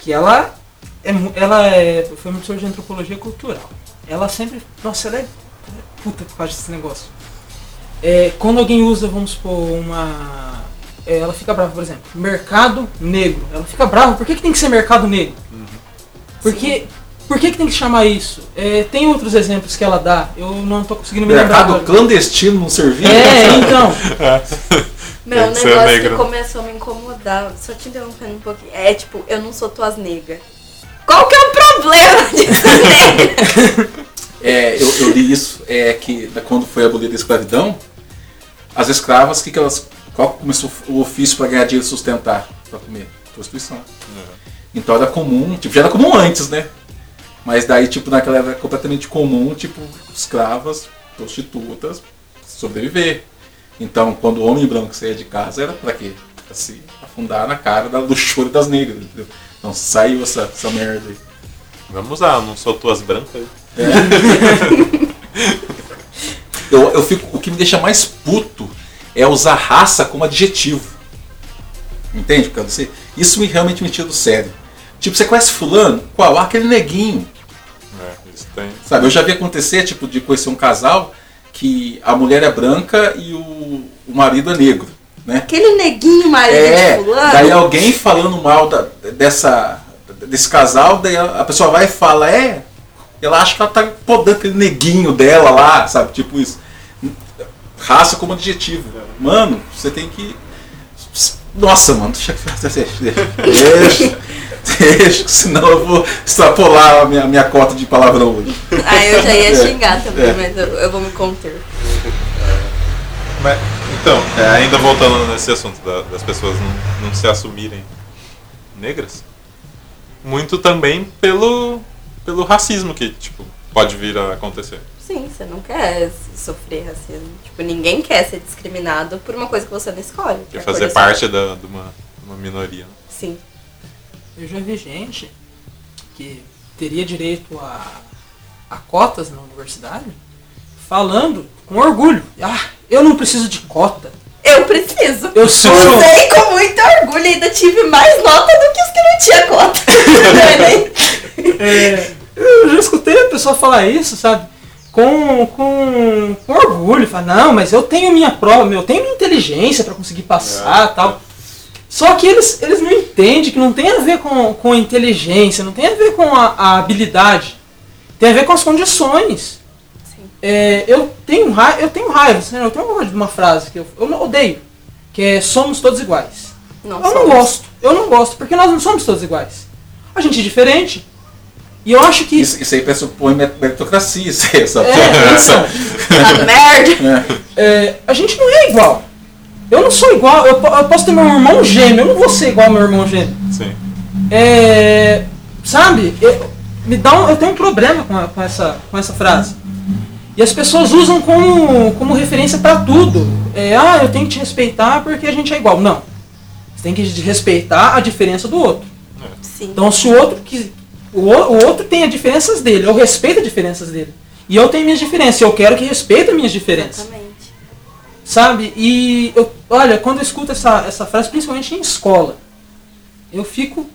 que ela é, ela é, foi professora de antropologia cultural. Ela sempre, nossa, ela é, ela é puta por causa desse negócio. É, quando alguém usa, vamos supor, uma. é, ela fica brava, por exemplo, mercado negro. Ela fica brava, por que, que tem que ser mercado negro? Porque, por que, que tem que chamar isso? É, tem outros exemplos que ela dá, eu não tô conseguindo me lembrar. Mercado agora. clandestino não servia. É, então. Meu, um negócio que começou a me incomodar, só te interrompendo um pouquinho, é tipo, eu não sou tuas negas. Qual que é o problema de ser negra? É, eu, eu li isso, é que da- quando foi abolida a escravidão, as escravas, que, que elas, qual começou o ofício para ganhar dinheiro e sustentar para comer? Prostituição. Então era comum, tipo, já era comum antes, né? Mas daí, tipo, naquela era completamente comum, tipo, escravas, prostitutas, sobreviver. Então, quando o homem branco saía de casa, era pra quê? Pra se afundar na cara da luxúria das negras, entendeu? Então saiu essa, essa merda aí. Vamos lá, não sou tuas brancas. Eu, eu fico, o que me deixa mais puto é usar raça como adjetivo. Entende? Porque você, isso me realmente me tira do sério. Tipo, você conhece fulano? Qual? Ah, aquele neguinho. É, isso tem. Sabe, eu já vi acontecer, tipo, de conhecer um casal que a mulher é branca e o, o marido é negro, né? Aquele neguinho marido É, de fulano. daí alguém falando mal da- dessa, desse casal, daí a, a pessoa vai e fala, é, ela acha que ela tá podando aquele neguinho dela lá, sabe? Tipo isso. Raça como adjetivo. Mano, você tem que. Nossa, mano, deixa, deixa, deixa, deixa, senão eu vou extrapolar a minha, minha cota de palavrão hoje. Aí eu já ia É, xingar também, é. mas eu, eu vou me conter. Mas, Então, é, ainda voltando nesse assunto da- das pessoas não, não se assumirem negras, muito também pelo, pelo racismo que tipo, pode vir a acontecer. Sim, você não quer sofrer racismo. Tipo, ninguém quer ser discriminado por uma coisa que você não escolhe. que é Quer a cor fazer parte da, de uma, uma minoria. né? Sim. Eu já vi gente que teria direito a, a cotas na universidade falando com orgulho. Ah, eu não preciso de cota. Eu preciso. Eu sou. Usei com muito orgulho e ainda tive mais nota do que os que não tinha cota. Enem. É, eu já escutei a pessoa falar isso, sabe? Com, com, com orgulho. Fala, não, mas eu tenho minha prova, eu tenho minha inteligência pra conseguir passar É. tal. Só que eles, eles não entendem que não tem a ver com, com a inteligência, não tem a ver com a, a habilidade. Tem a ver com as condições. Sim. É, eu tenho raiva, eu tenho raiva, né? eu tenho raiva de uma frase que eu, eu não odeio, que é somos todos iguais. Não Eu não somos. gosto, eu não gosto, porque nós não somos todos iguais. A gente é diferente. E eu acho que. Isso, isso aí pressupõe meritocracia, isso aí, essa É, então, Tá merda. É. é, a gente não é igual. Eu não sou igual, eu, eu posso ter meu irmão gêmeo, eu não vou ser igual ao meu irmão gêmeo. Sim. É, sabe, eu, me dá um, eu tenho um problema com, a- com essa, com essa frase. E as pessoas usam como, como referência pra tudo. É, ah, eu tenho que te respeitar porque a gente é igual. Não. Você tem que respeitar a diferença do outro. Sim. Então, se o outro que o, o outro tem as diferenças dele, eu respeito as diferenças dele. E eu tenho minhas diferenças, eu quero que respeite as minhas diferenças. Exatamente. Sabe? E eu, olha, quando eu escuto essa, essa frase, principalmente em escola, eu fico.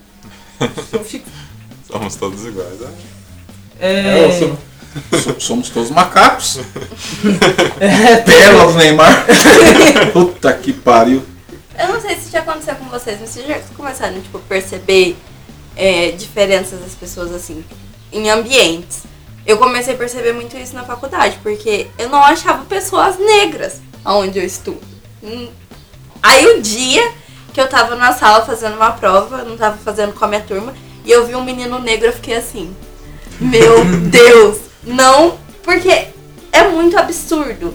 Eu fico. Somos todos iguais. né? É, É, so- so- somos todos macacos. é, Pérola do Neymar. Puta que pariu. Eu não sei se já aconteceu com vocês, mas vocês já começaram, tipo, perceber é, diferenças das pessoas, assim, em ambientes. Eu comecei a perceber muito isso na faculdade, porque eu não achava pessoas negras onde eu estudo. Hum. Aí o dia que eu tava na sala fazendo uma prova, não tava fazendo com a minha turma, e eu vi um menino negro, eu fiquei assim, meu Deus, não, porque é muito absurdo.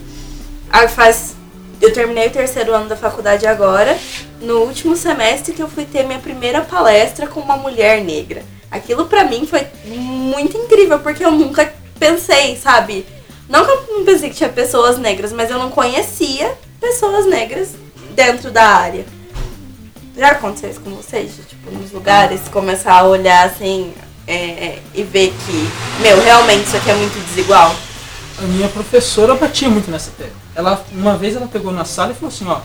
Aí faz. Eu terminei o terceiro ano da faculdade agora, no último semestre que eu fui ter minha primeira palestra com uma mulher negra. Aquilo pra mim foi muito incrível, porque eu nunca pensei, sabe? Não que eu não pensei que tinha pessoas negras, mas eu não conhecia pessoas negras dentro da área. Já aconteceu isso com vocês? Tipo, nos lugares, começar a olhar assim é, e ver que, meu, realmente isso aqui é muito desigual? a minha professora batia muito nessa tecla. Ela, uma vez ela pegou na sala e falou assim, ó,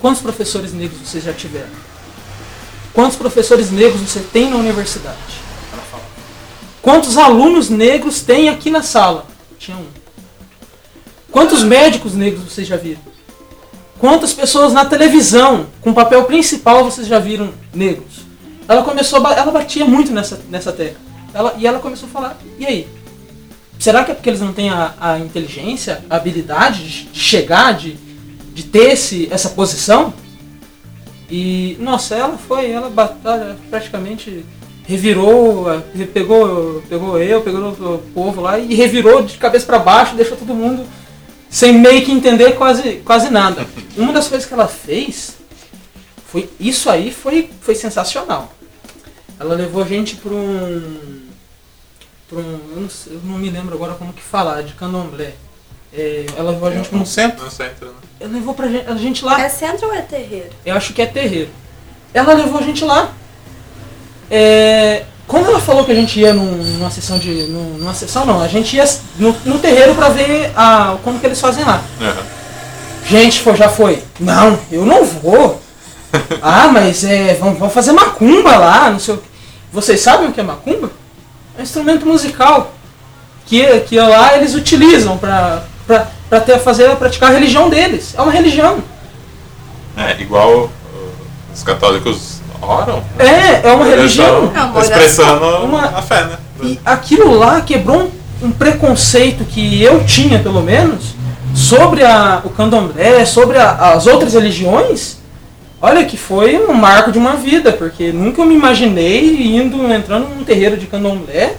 quantos professores negros vocês já tiveram? Quantos professores negros você tem na universidade? Ela falava. Quantos alunos negros tem aqui na sala? Tinha um. Quantos médicos negros vocês já viram? Quantas pessoas na televisão, com papel principal, vocês já viram negros? Ela começou, ela batia muito nessa, nessa tecla. Ela, e ela começou a falar, e aí? Será que é porque eles não têm a, a inteligência, a habilidade de, chegar, de, de ter esse, essa posição? E, nossa, ela foi, ela batalha, praticamente revirou, pegou, pegou eu, pegou o povo lá e revirou de cabeça para baixo, deixou todo mundo sem meio que entender quase, quase nada. Uma das coisas que ela fez foi isso aí foi, foi sensacional. Ela levou a gente para um pra um eu, não, sei- eu não me lembro agora como que falar de candomblé. É, ela levou a gente para um No centro. No centro, né? ela levou pra gente, a gente lá. É centro ou é terreiro? Eu acho que é terreiro. Ela levou a gente lá. É, quando ela falou que a gente ia num- numa sessão de. num- numa sessão não, a gente ia no, no terreiro pra ver a, como que eles fazem lá. Aham. Gente, foi, já foi. Não, eu não vou. Ah, mas é. Vamos, vamos fazer macumba lá, não sei o quê. Vocês sabem o que é macumba? É um instrumento musical. Que, que lá eles utilizam pra ter, fazer, praticar a religião deles. É uma religião. É, igual uh, os católicos oram. né? É, é uma Eles religião. estão É expressando Uma- a fé, né? E aquilo lá quebrou um, um preconceito que eu tinha, pelo menos, sobre a, o candomblé, sobre a- as outras religiões. Olha que foi um marco de uma vida, porque nunca eu me imaginei indo, entrando num terreiro de candomblé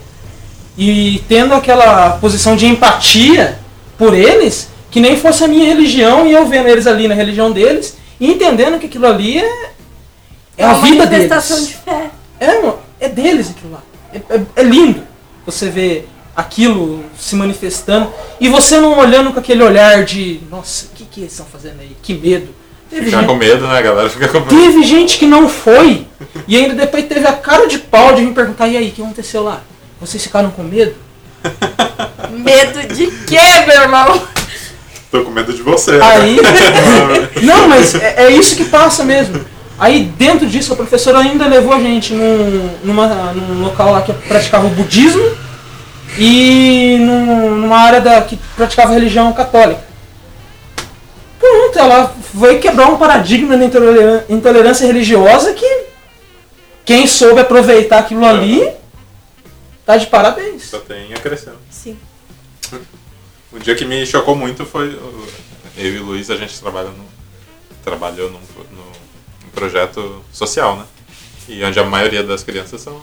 e tendo aquela posição de empatia por eles que nem fosse a minha religião e eu vendo eles ali na religião deles e entendendo que aquilo ali é, é a uma vida manifestação deles. de fé. É, é deles aquilo lá. É, é- é lindo você ver aquilo se manifestando e você não olhando com aquele olhar de nossa, o que, que eles estão fazendo aí? Que medo. Teve Ficar gente, com medo, né, galera? Fica com medo. teve gente que não foi e ainda depois teve a cara de pau de me perguntar, e aí, o que aconteceu lá? Vocês ficaram com medo? Medo de quê, meu irmão? Tô com medo de você. Aí. Não, mas é, é isso que passa mesmo. Aí dentro disso a professora ainda levou a gente num, numa, num local lá que praticava o budismo e num- numa área da, que praticava religião católica. Pronto, ela foi quebrar um paradigma da intolerância religiosa que quem soube aproveitar aquilo ali tá de parabéns. Só tem a crescendo. Sim. O dia que me chocou muito foi. Eu e o Luiz, a gente trabalha no, trabalhou num, no- num projeto social, né? E onde a maioria das crianças são,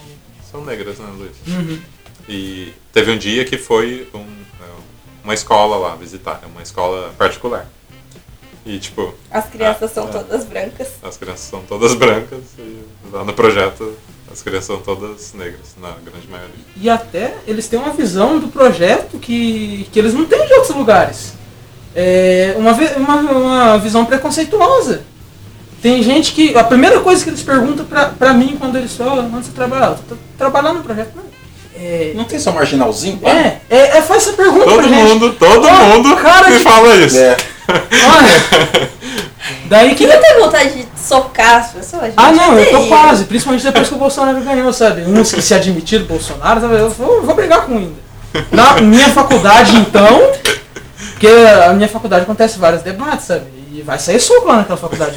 são negras, né, Luiz? Uhum. E teve um dia que foi um, é, uma escola lá visitar, é uma escola particular. E tipo, As crianças Ah, são é. todas brancas. as crianças são todas brancas e lá no projeto as crianças são todas negras, na grande maioria. E até eles têm uma visão do projeto que, que eles não têm de outros lugares. É uma, uma, uma visão preconceituosa. Tem gente que. A primeira coisa que eles perguntam pra, pra mim quando eles falam, onde você trabalha? Eu tô trabalhando no projeto. Não. É, Não tem só marginalzinho? é, é, é, faz essa pergunta Todo pra gente. mundo, todo mundo cara me de- fala isso. É. Olha, daí que. Queria ter vontade de socar as pessoas. Ah não, eu tô quase, principalmente depois que o Bolsonaro ganhou, sabe? Uns que se admitiram Bolsonaro, sabe? eu vou, vou brigar com ainda. Na minha faculdade, então, porque a minha faculdade acontece vários debates, sabe? E vai sair soco lá naquela faculdade.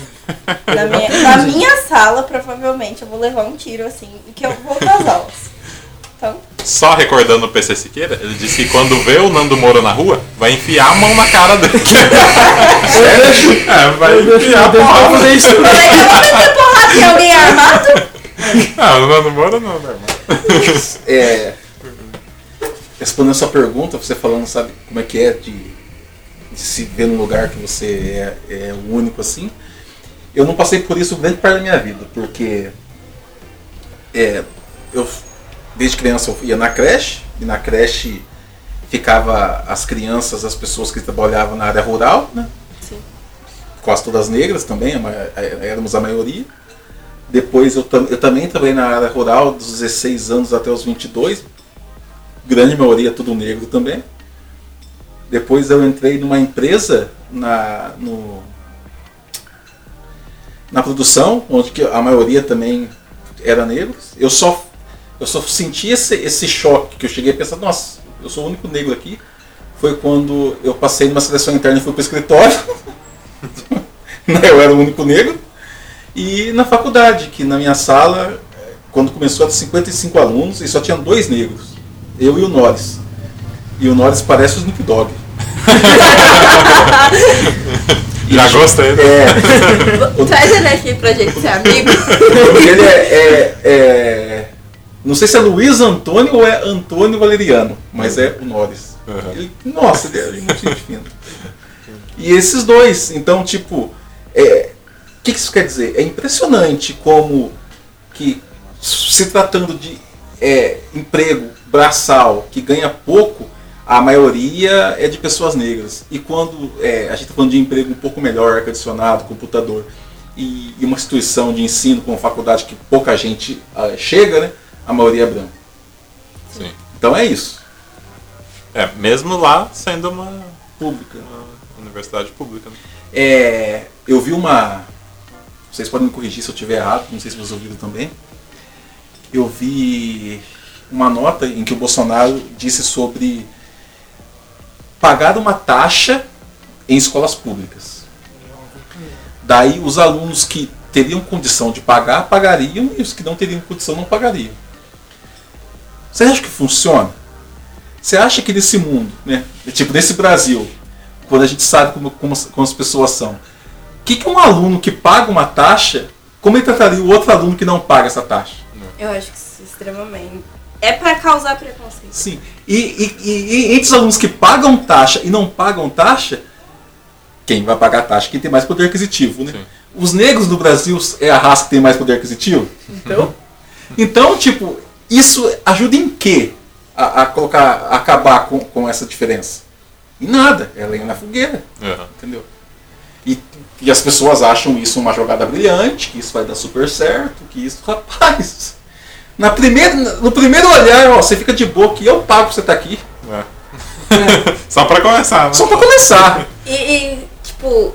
Na minha, na minha sala, provavelmente, eu vou levar um tiro assim, que eu vou das aulas. Então, Só recordando o PC Siqueira, ele disse que quando vê o Nando Moura na rua, vai enfiar a mão na cara dele. é, vai enfiar a porrada. fazer isso. como é que eu vou meter porrada em alguém armado? Ah, o Nando Moura não, né, irmão? É, respondendo a sua pergunta, você falando, sabe, como é que é de, de se ver num lugar que você é, é o único assim. Eu não passei por isso grande parte da minha vida, porque é, eu desde criança eu ia na creche, e na creche ficava as crianças, as pessoas que trabalhavam na área rural, né? Sim. Quase todas negras também, éramos a maioria. Depois eu, tam- eu também trabalhei na área rural dos 16 anos até os 22. Grande maioria tudo negro também. Depois eu entrei numa empresa na, no, na produção, onde a maioria também era negros. Eu só, eu só senti esse, esse choque, que eu cheguei a pensar, nossa, eu sou o único negro aqui. Foi quando eu passei numa seleção interna e fui para o escritório. Né, eu era o único negro. E na faculdade, que na minha sala, eh, quando começou, era 55 alunos e só tinha dois negros. Eu e o Norris. E o Norris parece o Snoop Dogg. Já gostei. né? É, Traz ele aqui pra gente ser amigo. ele é, é- é- Não sei se é Luiz Antônio ou é Antônio Valeriano, mas é o Norris. Uhum. Ele- nossa, ele é muito gente fina. E esses dois, então, tipo, é, o que, que isso quer dizer? É impressionante como que, se tratando de é, emprego braçal que ganha pouco, a maioria é de pessoas negras. E quando é, a gente está falando de emprego um pouco melhor, ar-condicionado, computador, e, e uma instituição de ensino como faculdade que pouca gente ah, chega, né? A maioria é branca. Sim. Então é isso. É, mesmo lá sendo uma, Pública. uma universidade pública. Né? É, eu vi uma. Vocês podem me corrigir se eu estiver errado, não sei se vocês ouviram também. Eu vi uma nota em que o Bolsonaro disse sobre pagar uma taxa em escolas públicas. Daí os alunos que teriam condição de pagar, pagariam, e os que não teriam condição não pagariam. Você acha que funciona? Você acha que nesse mundo, né, tipo nesse Brasil, quando a gente sabe como, como, as- como as pessoas são, o que, que um aluno que paga uma taxa, como ele trataria o outro aluno que não paga essa taxa? Eu acho que isso é extremamente. É pra causar preconceito. Sim. E, e, e- e entre os alunos que pagam taxa e não pagam taxa, quem vai pagar a taxa? Quem tem mais poder aquisitivo, né? Sim. Os negros do Brasil é a raça que tem mais poder aquisitivo? Então, Então, tipo, isso ajuda em quê? A, a colocar, a acabar com, com essa diferença? Em nada. É lenha na fogueira, Aham. entendeu? E, e as pessoas acham isso uma jogada brilhante, que isso vai dar super certo, que isso, rapaz. Na primeira, no primeiro olhar, ó, você fica de boa que eu pago pra você estar aqui. É. Só pra começar, né? Só pra começar. E, e, tipo,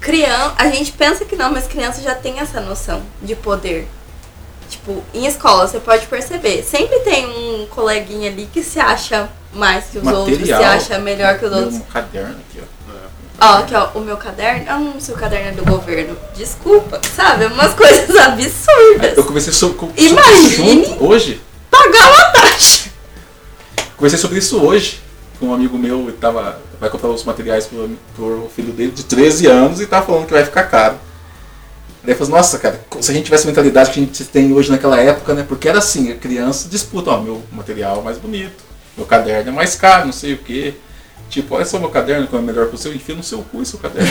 criança, a gente pensa que não, mas criança já tem essa noção de poder. Tipo, em escola você pode perceber, sempre tem um coleguinha ali que se acha mais que os outros, se Material. acha melhor que os outros. Meu caderno aqui, ó. Ó, aqui ó, o meu caderno, ah, não, seu caderno é do governo. Desculpa, sabe? Umas coisas absurdas. Eu conversei sobre, sobre Imagine. hoje. Pagar uma taxa. Conversei sobre isso hoje com um amigo meu, ele tava, vai comprar os materiais pro, pro filho dele de 13 anos e tá falando que vai ficar caro. Daí falei, nossa, cara, se a gente tivesse a mentalidade que a gente tem hoje naquela época, né? Porque era assim, a criança disputa, ó, meu material é mais bonito, meu caderno é mais caro, não sei o quê. Tipo, olha só meu caderno, que é melhor que o seu, enfia no seu cu esse caderno.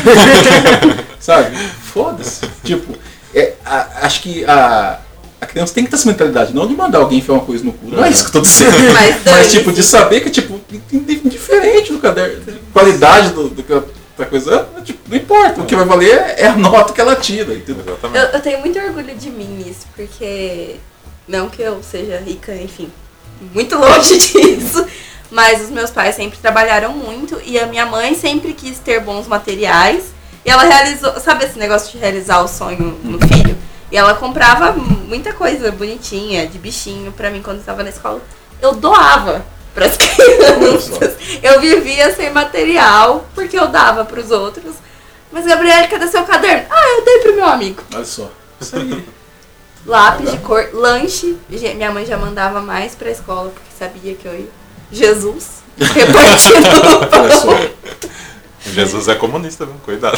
Sabe? Foda-se. Tipo, é, a- acho que a, a criança tem que ter essa mentalidade, não de mandar alguém enfiar uma coisa no cu. Não é isso que eu tô dizendo. Mas, Mas tipo, de saber que, tipo, indiferente do caderno, qualidade do, do que da coisa, é, tipo, não importa. O que vai valer é a nota que ela tira, entendeu? Eu, Exatamente. eu tenho muito orgulho de mim nisso, porque não que eu seja rica, enfim, muito longe disso, mas os meus pais sempre trabalharam muito e a minha mãe sempre quis ter bons materiais e ela realizou, sabe esse negócio de realizar o sonho no filho? E ela comprava muita coisa bonitinha, de bichinho pra mim quando eu estava na escola. Eu doava pras crianças. Eu vivia sem material porque eu dava pros outros. Mas Gabriel, cadê seu caderno? Ah, eu dei pro meu amigo. Olha só. Isso aí. Lápis de cor, lanche. Minha mãe já mandava mais pra escola porque sabia que eu ia. Jesus. Repartindo. Olha só. Jesus é comunista, viu? Cuidado.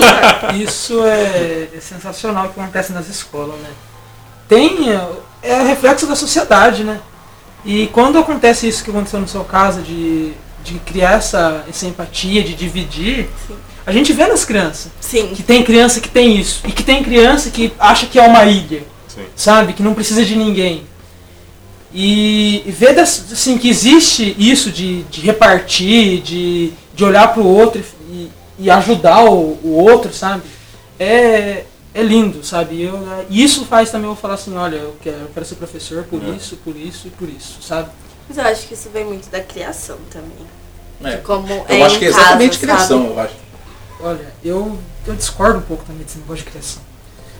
isso é, é sensacional o que acontece nas escolas, né? Tem. é, É reflexo da sociedade, né? E quando acontece isso que aconteceu no seu caso, de, de criar essa, essa empatia, de dividir, Sim. A gente vê nas crianças. Sim. Que tem criança que tem isso. E que tem criança que acha que é uma ilha. Sim. sabe? Que não precisa de ninguém. E, e ver assim, que existe isso de, de repartir, de, de olhar para o outro e, e ajudar o, o outro, sabe? É, é lindo, sabe? Eu, e isso faz também eu falar assim, olha, eu quero, eu quero ser professor por É. isso, por isso e por isso, sabe? Mas eu acho que isso vem muito da criação também. É. De como é Eu acho em que é casa, exatamente sabe? criação, eu acho. Olha, eu, eu discordo um pouco também desse negócio de criação.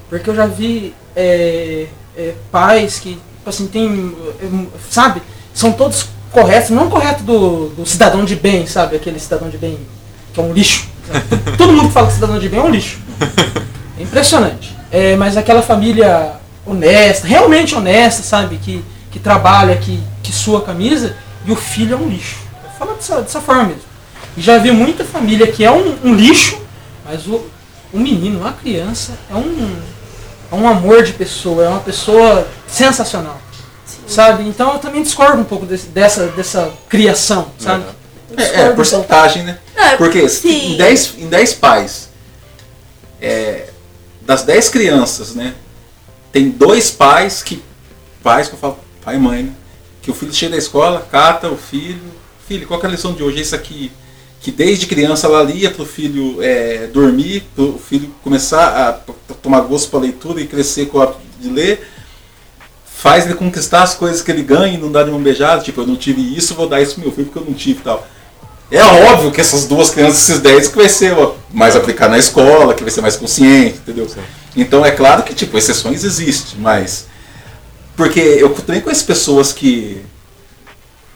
Porque eu já vi é, é, pais que, tipo assim, tem. é, Sabe? São todos corretos, não correto do, do cidadão de bem, sabe? Aquele cidadão de bem que é um lixo. sabe? Todo mundo que fala que cidadão de bem é um lixo. É impressionante. É, mas aquela família honesta, realmente honesta, sabe? Que, que trabalha, que, que sua camisa, e o filho é um lixo. Fala dessa, dessa forma mesmo. E já vi muita família que é um, um lixo, mas o, o menino, a criança, é um, é um amor de pessoa, é uma pessoa sensacional. Sabe? Então eu também discordo um pouco desse- dessa, dessa criação, sabe? É, é, porcentagem, né? É Porque sim. em 10, em 10 pais, é, das 10 crianças, né? Tem dois pais que. Pais que eu falo, pai e mãe, né? Que o filho chega da escola, cata o filho. Filho, qual que é a lição de hoje? Isso aqui. Que desde criança ela lia para o filho é, dormir, para o filho começar a tomar gosto para leitura e crescer com o hábito de ler. Faz ele conquistar as coisas que ele ganha e não dar nenhuma beijada. Tipo, eu não tive isso, vou dar isso pro meu filho porque eu não tive e tal. É óbvio que essas duas crianças, esses 10, que vai ser mais aplicado na escola, que vai ser mais consciente, entendeu? Sim. Então é claro que, tipo, exceções existem, mas. Porque eu também conheço pessoas que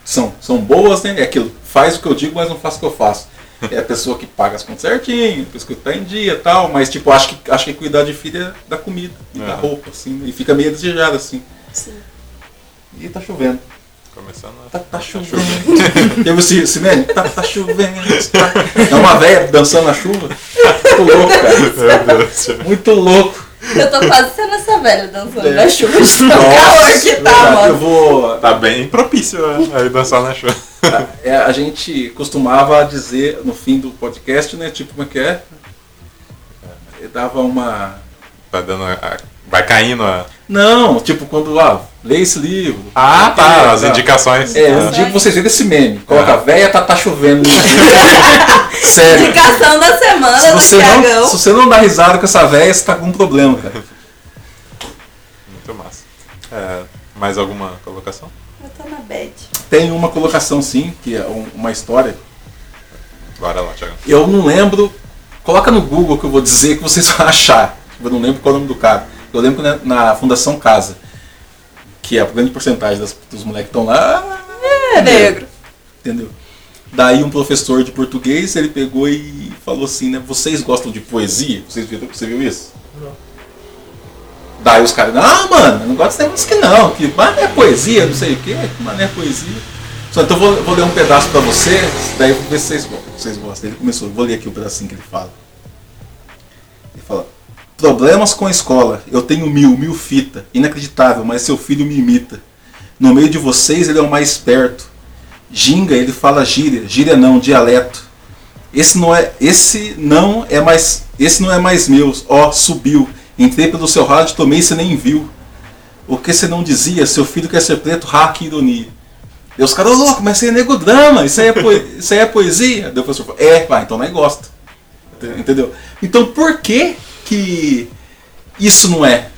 são, são boas, né? É aquilo, faz o que eu digo, mas não faz o que eu faço. É a pessoa que paga as contas certinho, a pessoa que tá em dia e tal, mas tipo, acho que, acho que cuidar de filho é da comida e da Aham. roupa, assim, e fica meio desejado, assim. Sim. E tá chovendo. Começando a... Tá, tá chovendo. Teve esse, meme? Tá, tá chovendo. Tá... É uma velha dançando na chuva. Muito louco, cara. Meu Deus. Muito louco. Eu tô quase sendo essa velha dançando É. na chuva de tão calor que tá, verdade, Eu mano. vou. Tá bem propício né? aí dançar na chuva. É, a gente costumava dizer no fim do podcast, né? Tipo, como é que é? dava uma. Vai dando. a- vai caindo a. Não, tipo, quando, ah, lê esse livro. Ah, tá. As Tá. indicações. É, um dia que vocês viram esse meme. Coloca, Ah. véia, tá, tá chovendo. no dia." Sério. Indicação da semana Se do você, não, Tiagão. se você não dá risada com essa véia, você tá com um problema, cara. Muito massa. É, mais alguma colocação? Eu tô na bad. Tem uma colocação sim, que é um- uma história. Bora lá, Thiago. Eu não lembro. Coloca no Google que eu vou dizer que vocês vão achar. Eu não lembro qual é o nome do cara. Eu lembro que na, Fundação Casa, que é a grande porcentagem das- dos moleques que estão lá. É negro. Entendeu? Daí um professor de português, ele pegou e falou assim, né? Vocês gostam de poesia? Vocês viram, você viu isso? Não. Daí os caras, não, mano, eu não gosto desse negócio que não. Que mano é poesia, não sei o quê, que mano é poesia. Só, então eu vou, vou ler um pedaço pra vocês, daí eu vou ver se vocês, vocês gostam. Ele começou, vou ler aqui o pedacinho que ele fala. Problemas com a escola, eu tenho mil, mil fita, inacreditável, mas seu filho me imita. No meio de vocês ele é o mais esperto. Ginga, ele fala gíria, gíria não, dialeto. Esse não é, esse não é mais, esse não é mais meu. Ó, subiu. Entrei pelo seu rádio, tomei, você nem viu. O que você não dizia? Seu filho quer ser preto, ha, que ironia. E os caras, louco, mas isso é isso aí é, poe- isso aí é poesia. Daí o professor falou, é, vai, então nós gosta. Entendeu? Então por que que isso não é?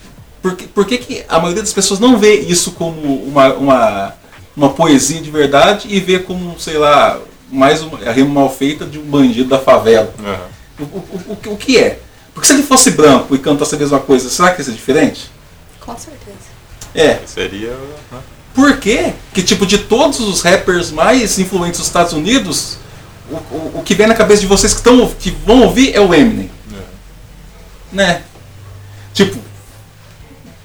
Por que, por que, que a maioria das pessoas não vê isso como uma, uma, uma poesia de verdade e vê como, sei lá, mais uma a rima mal feita de um bandido da favela? Aham. O, o, o, que- o que é? Porque se ele fosse branco e cantasse a mesma coisa, será que ia ser diferente? Com certeza. É. Seria. né? Por quê? Que tipo de todos os rappers mais influentes dos Estados Unidos, o, o, o que vem na cabeça de vocês que, tão, que vão ouvir é o Eminem. Né? Tipo,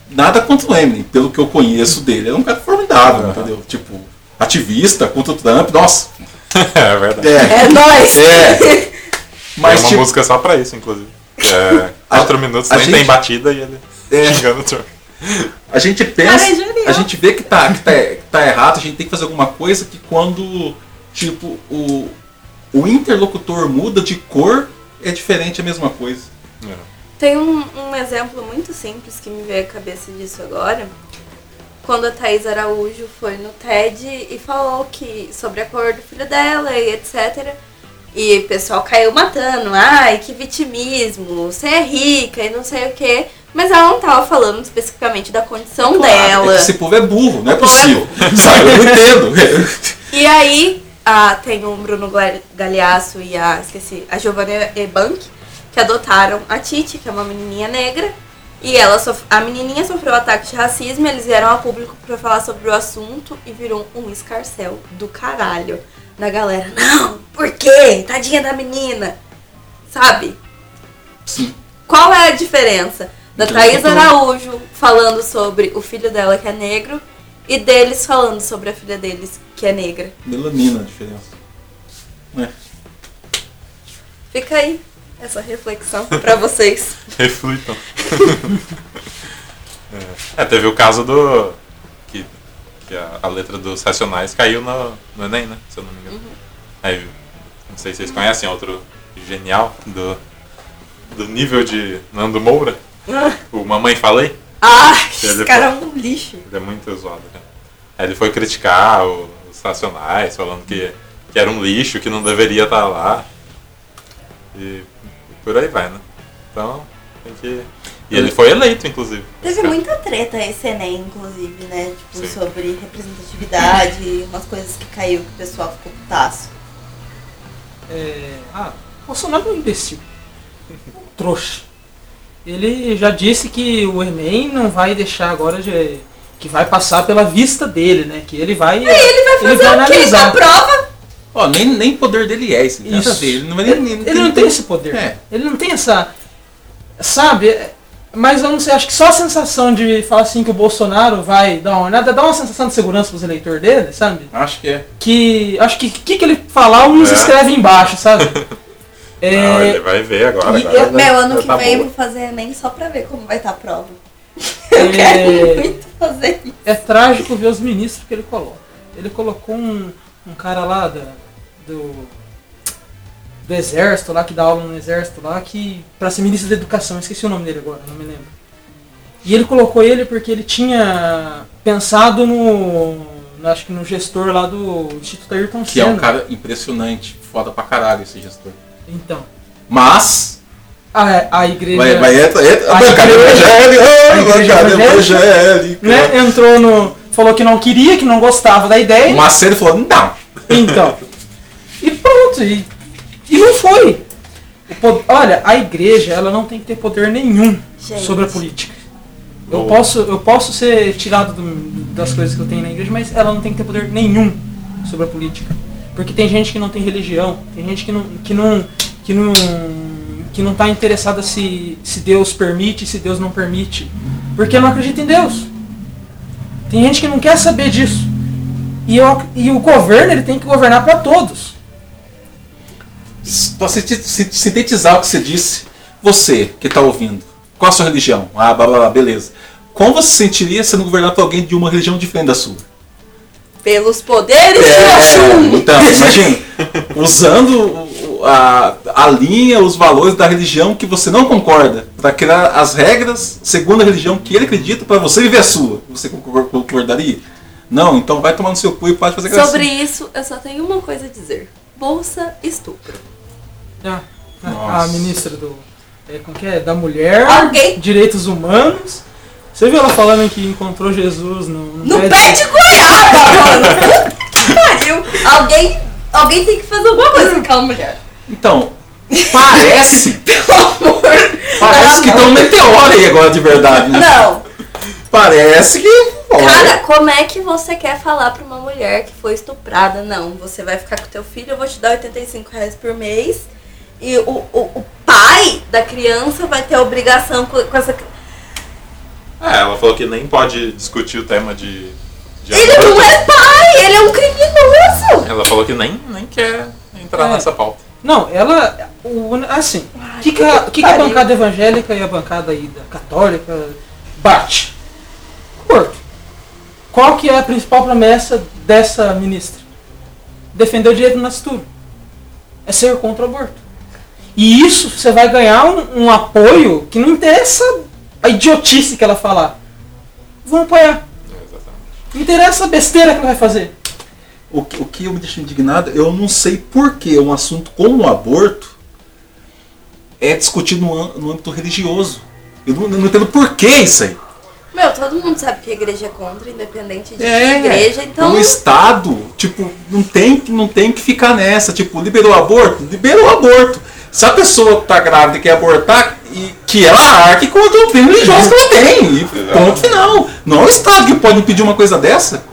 nada contra o Eminem, pelo que eu conheço dele, é um cara formidável, Aham. entendeu? Tipo, ativista contra o Trump, nossa. é verdade. É. É nóis! É. Mas Tem uma tipo, música só pra isso, inclusive. É, A- quatro minutos, a nem gente- tem batida e ele É. xingando o Trump. A gente pensa, Cara, é a gente vê que tá, que, tá, que tá errado, a gente tem que fazer alguma coisa que quando, tipo, o, o interlocutor muda de cor, é diferente a mesma coisa. É. Tem um, um exemplo muito simples que me veio à cabeça disso agora. Quando a Thaís Araújo foi no TED e falou que sobre a cor do filho dela e etc. E o pessoal caiu matando. Ai, que vitimismo, você é rica e não sei o quê. Mas ela não tava falando especificamente da condição dela. É que esse povo é burro, não é O é possível. Sabe, eu não entendo. E aí, ah, tem o Bruno Gal- Galeasso e a, esqueci, a Giovanna Ebank, que adotaram a Titi, que é uma menininha negra. E ela sof- a menininha sofreu ataque de racismo, eles vieram a público pra falar sobre o assunto e virou um escarcel do caralho da galera. Não, por quê? Tadinha da menina. Sabe? Qual é a diferença da Então, Thaís Araújo falando sobre o filho dela que é negro e deles falando sobre a filha deles que é negra? Melanina a diferença. É. Fica aí essa reflexão pra vocês. Reflitam. é. É, teve o caso do. Que, que a, a letra dos Racionais caiu no, no Enem, né? Se eu não me engano. Aí, não sei se vocês conhecem outro genial do, do nível de Nando Moura. O Mamãe Falei. Ah, Ele esse cara é um lixo. Ele é muito zoado, cara. Aí ele foi criticar os Racionais, falando que, que era um lixo, que não deveria estar lá. E por aí vai, né? Então, tem que. E ele foi eleito, inclusive. Teve muita treta esse Enem, inclusive, né? Tipo, Sim. sobre representatividade, umas coisas que caiu que o pessoal ficou putaço. É, ah, Bolsonaro é um imbecil. Um trouxa. Ele já disse que o Enem não vai deixar agora de. que vai passar pela vista dele, né? Que ele vai. Ele vai fazer o quê? analisar. Na prova? Ó, nem, nem poder dele é esse. Isso. ver, Ele não, vai Ele, nem- ele não tem esse poder. É. Ele não tem essa. Sabe? é- Mas eu não sei, acho que só a sensação de falar assim que o Bolsonaro vai dar uma olhada, dá uma sensação de segurança pros eleitores dele, sabe? Acho que é. Que. Acho que o que, que ele falar, uns É. escreve embaixo, sabe? Não, É, ele vai ver agora. E agora eu, vai- meu, ano vai que tá vem boa. vou fazer Enem só pra ver como vai estar a prova. Eu É. quero muito fazer isso. é trágico ver os ministros que ele coloca. Ele colocou um, um cara lá da, do. do exército lá, que dá aula no exército lá, que pra ser ministro da educação, esqueci o nome dele agora, não me lembro. E ele colocou ele porque ele tinha pensado no, no- acho que no gestor lá do Instituto Ayrton Que é Senna. um cara impressionante, foda pra caralho esse gestor. Então, Mas, a, a igreja vai, vai, entra, entra, A a igreja- evangélica, evangélica, né, entrou no. falou que não queria, que não gostava da ideia. O Macedo falou, não, Então. E pronto. E, e não foi. Olha, a igreja ela não tem que ter poder nenhum Gente. sobre a política. Eu Boa. posso, eu posso ser tirado do- das coisas que eu tenho na igreja, mas ela não tem que ter poder nenhum sobre a política. Porque tem gente que não tem religião, tem gente que não que não que não que não está interessada se se Deus permite, se Deus não permite, porque não acredita em Deus. Tem gente que não quer saber disso. E, eu, e o governo ele tem que governar para todos. Sinte- si- sintetizar o que você disse, você que está ouvindo, qual a sua religião? Ah, blá, blá, blá, beleza. Como você se sentiria sendo governado por alguém de uma religião diferente da sua? Pelos poderes É, que assumo. então, imagina, usando a, a linha, os valores da religião que você não concorda, para criar as regras segundo a religião que ele acredita para você viver a sua. Você concor- concordaria? Não, então vai tomar no seu cu e pode fazer graça. Sobre isso, eu só tenho uma coisa a dizer. Bolsa estupro. Ah, a- a ministra do. É, como que é? Da mulher, Alguém- direitos humanos. Você viu ela falando que encontrou Jesus no, No pé de goiaba, mano. Puta que pariu. Alguém, alguém tem que fazer alguma coisa com aquela mulher. Então, parece, Pelo amor. parece que Ah, tem um meteoro aí agora de verdade, né? Não. Parece que. olha, Cara, como é que você quer falar pra uma mulher que foi estuprada? Não, você vai ficar com teu filho, eu vou te dar 85 reais por mês. E o, o, o pai da criança vai ter a obrigação com, com essa. É, ela falou que nem pode discutir o tema de. de Ele aborto. não é pai, ele é um criminoso! Ela falou que nem, nem quer entrar É. nessa pauta. Não, ela. O, assim, o que, que, a, que, que a bancada evangélica e a bancada aí da católica bate? Aborto. Qual que é a principal promessa dessa ministra? Defender o direito do nascituro. É ser contra o aborto. E isso você vai ganhar um, um apoio que não interessa a idiotice que ela falar. Vão apoiar. Não interessa a besteira que ela vai fazer. O que, o que eu me deixa indignado, eu não sei por que um assunto como o aborto é discutido no, no âmbito religioso. Eu não, eu não entendo por que isso aí. Meu, todo mundo sabe que a igreja é contra, independente de É, que igreja, então. o Estado, tipo, não tem, que- não tem que ficar nessa. Tipo, liberou o aborto? Liberou o aborto. Se a pessoa tá grávida e quer abortar, e que ela arque com a doutrina religiosa que ela tem. E ponto final. Não é o Estado que pode impedir uma coisa dessa.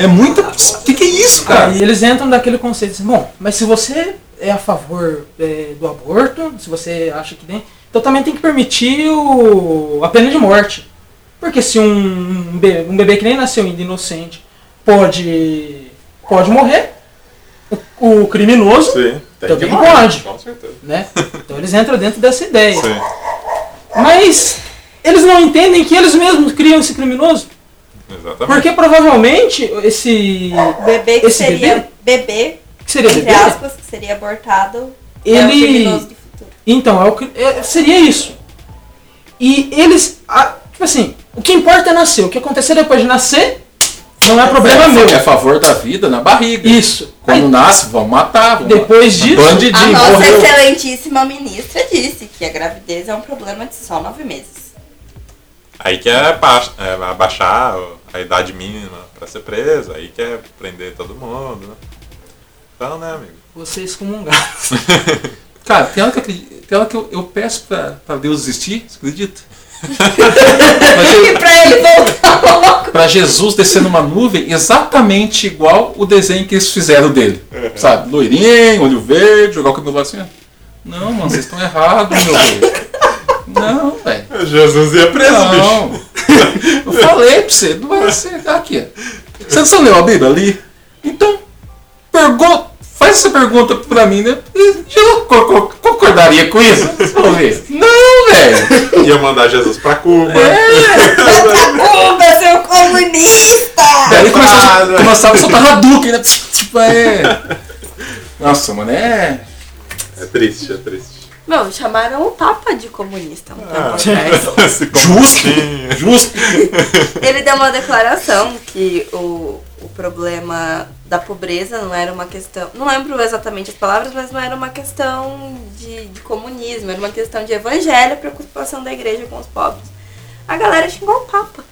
É muito. O que, que é isso, cara? Aí eles entram daquele conceito assim, bom, mas se você é a favor é, do aborto, se você acha que tem, então também tem que permitir o, a pena de morte. Porque se um, um be- um bebê que nem nasceu ainda inocente pode, pode morrer, o, o criminoso, Sim, tem Também que morrer, pode. Com certeza. né? Então eles entram dentro dessa ideia. Sim. Mas eles não entendem que eles mesmos criam esse criminoso. Exatamente. Porque provavelmente esse. Bebê que Esse seria bebê, que seria entre bebê? aspas, que seria abortado, é o Ele. criminoso do futuro. Então, é o que- é- seria isso. E eles. ah, tipo assim, o que importa é nascer. O que acontecer depois de nascer não é problema é, meu. É a favor da vida na barriga. Isso. Quando Aí, nasce, vão matar. Vão Depois matar. disso, Bandidinho, A nossa morreu. excelentíssima ministra disse que a gravidez é um problema de só nove meses. Aí quer ba- é, abaixar a idade mínima pra ser preso, aí quer prender todo mundo, né? Então, né, amigo? vocês comungaram. Cara, tem hora que eu, acredito- tem hora que eu, eu peço pra, pra Deus existir, você acredita? E pra ele voltar logo. Pra Jesus descer numa nuvem exatamente igual o desenho que eles fizeram dele. Sabe? Loirinho, olho verde, jogar o cabelo assim. Não, mano, vocês estão errados, meu velho. Não, velho. Jesus ia preso, bicho. Não. Eu falei pra você, não vai ser. Aqui. Você não leu a Bíblia ali? Então, pergunta. Faz essa pergunta pra mim, né? Co- concordaria com isso? Não, velho. Ia mandar Jesus pra Cuba. É. Cuba, seu comunista! Daí começava, começava a soltar Hadouken, né? Tipo, é. Nossa, mano, é. É triste, é triste. Meu, chamaram o Papa de comunista um tempo Ah, Justo! Justo! Ele deu uma declaração que o, o problema da pobreza não era uma questão. Não lembro exatamente as palavras, mas não era uma questão de, de comunismo, era uma questão de evangelho, preocupação da igreja com os pobres. A galera xingou o Papa.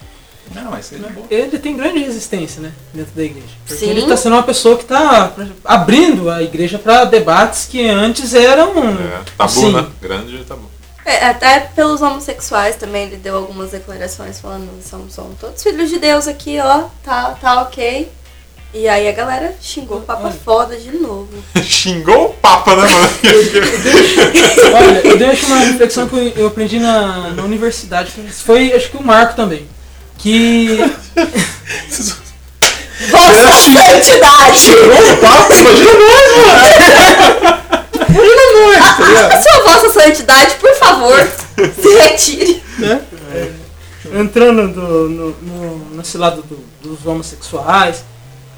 Não, mas ele é bom. Ele tem grande resistência, né? Dentro da igreja. Porque Sim. ele está sendo uma pessoa que está abrindo a igreja para debates que antes eram. É, tabu, assim, né? Grande tabu. É, até pelos homossexuais também ele deu algumas declarações falando somos, somos todos filhos de Deus aqui, ó, tá, tá ok. E aí a galera xingou o Papa Olha. foda de novo. Xingou o Papa, né, mano? Olha, eu deixo uma reflexão que eu- aprendi na, na universidade. Foi, acho que o Marco também. Que. Vossa Santidade! Papo, imagina nós, mano! Imagina nós, tá? A sua Vossa Santidade, por favor, se retire. entrando do- no, no, nesse lado do- dos homossexuais,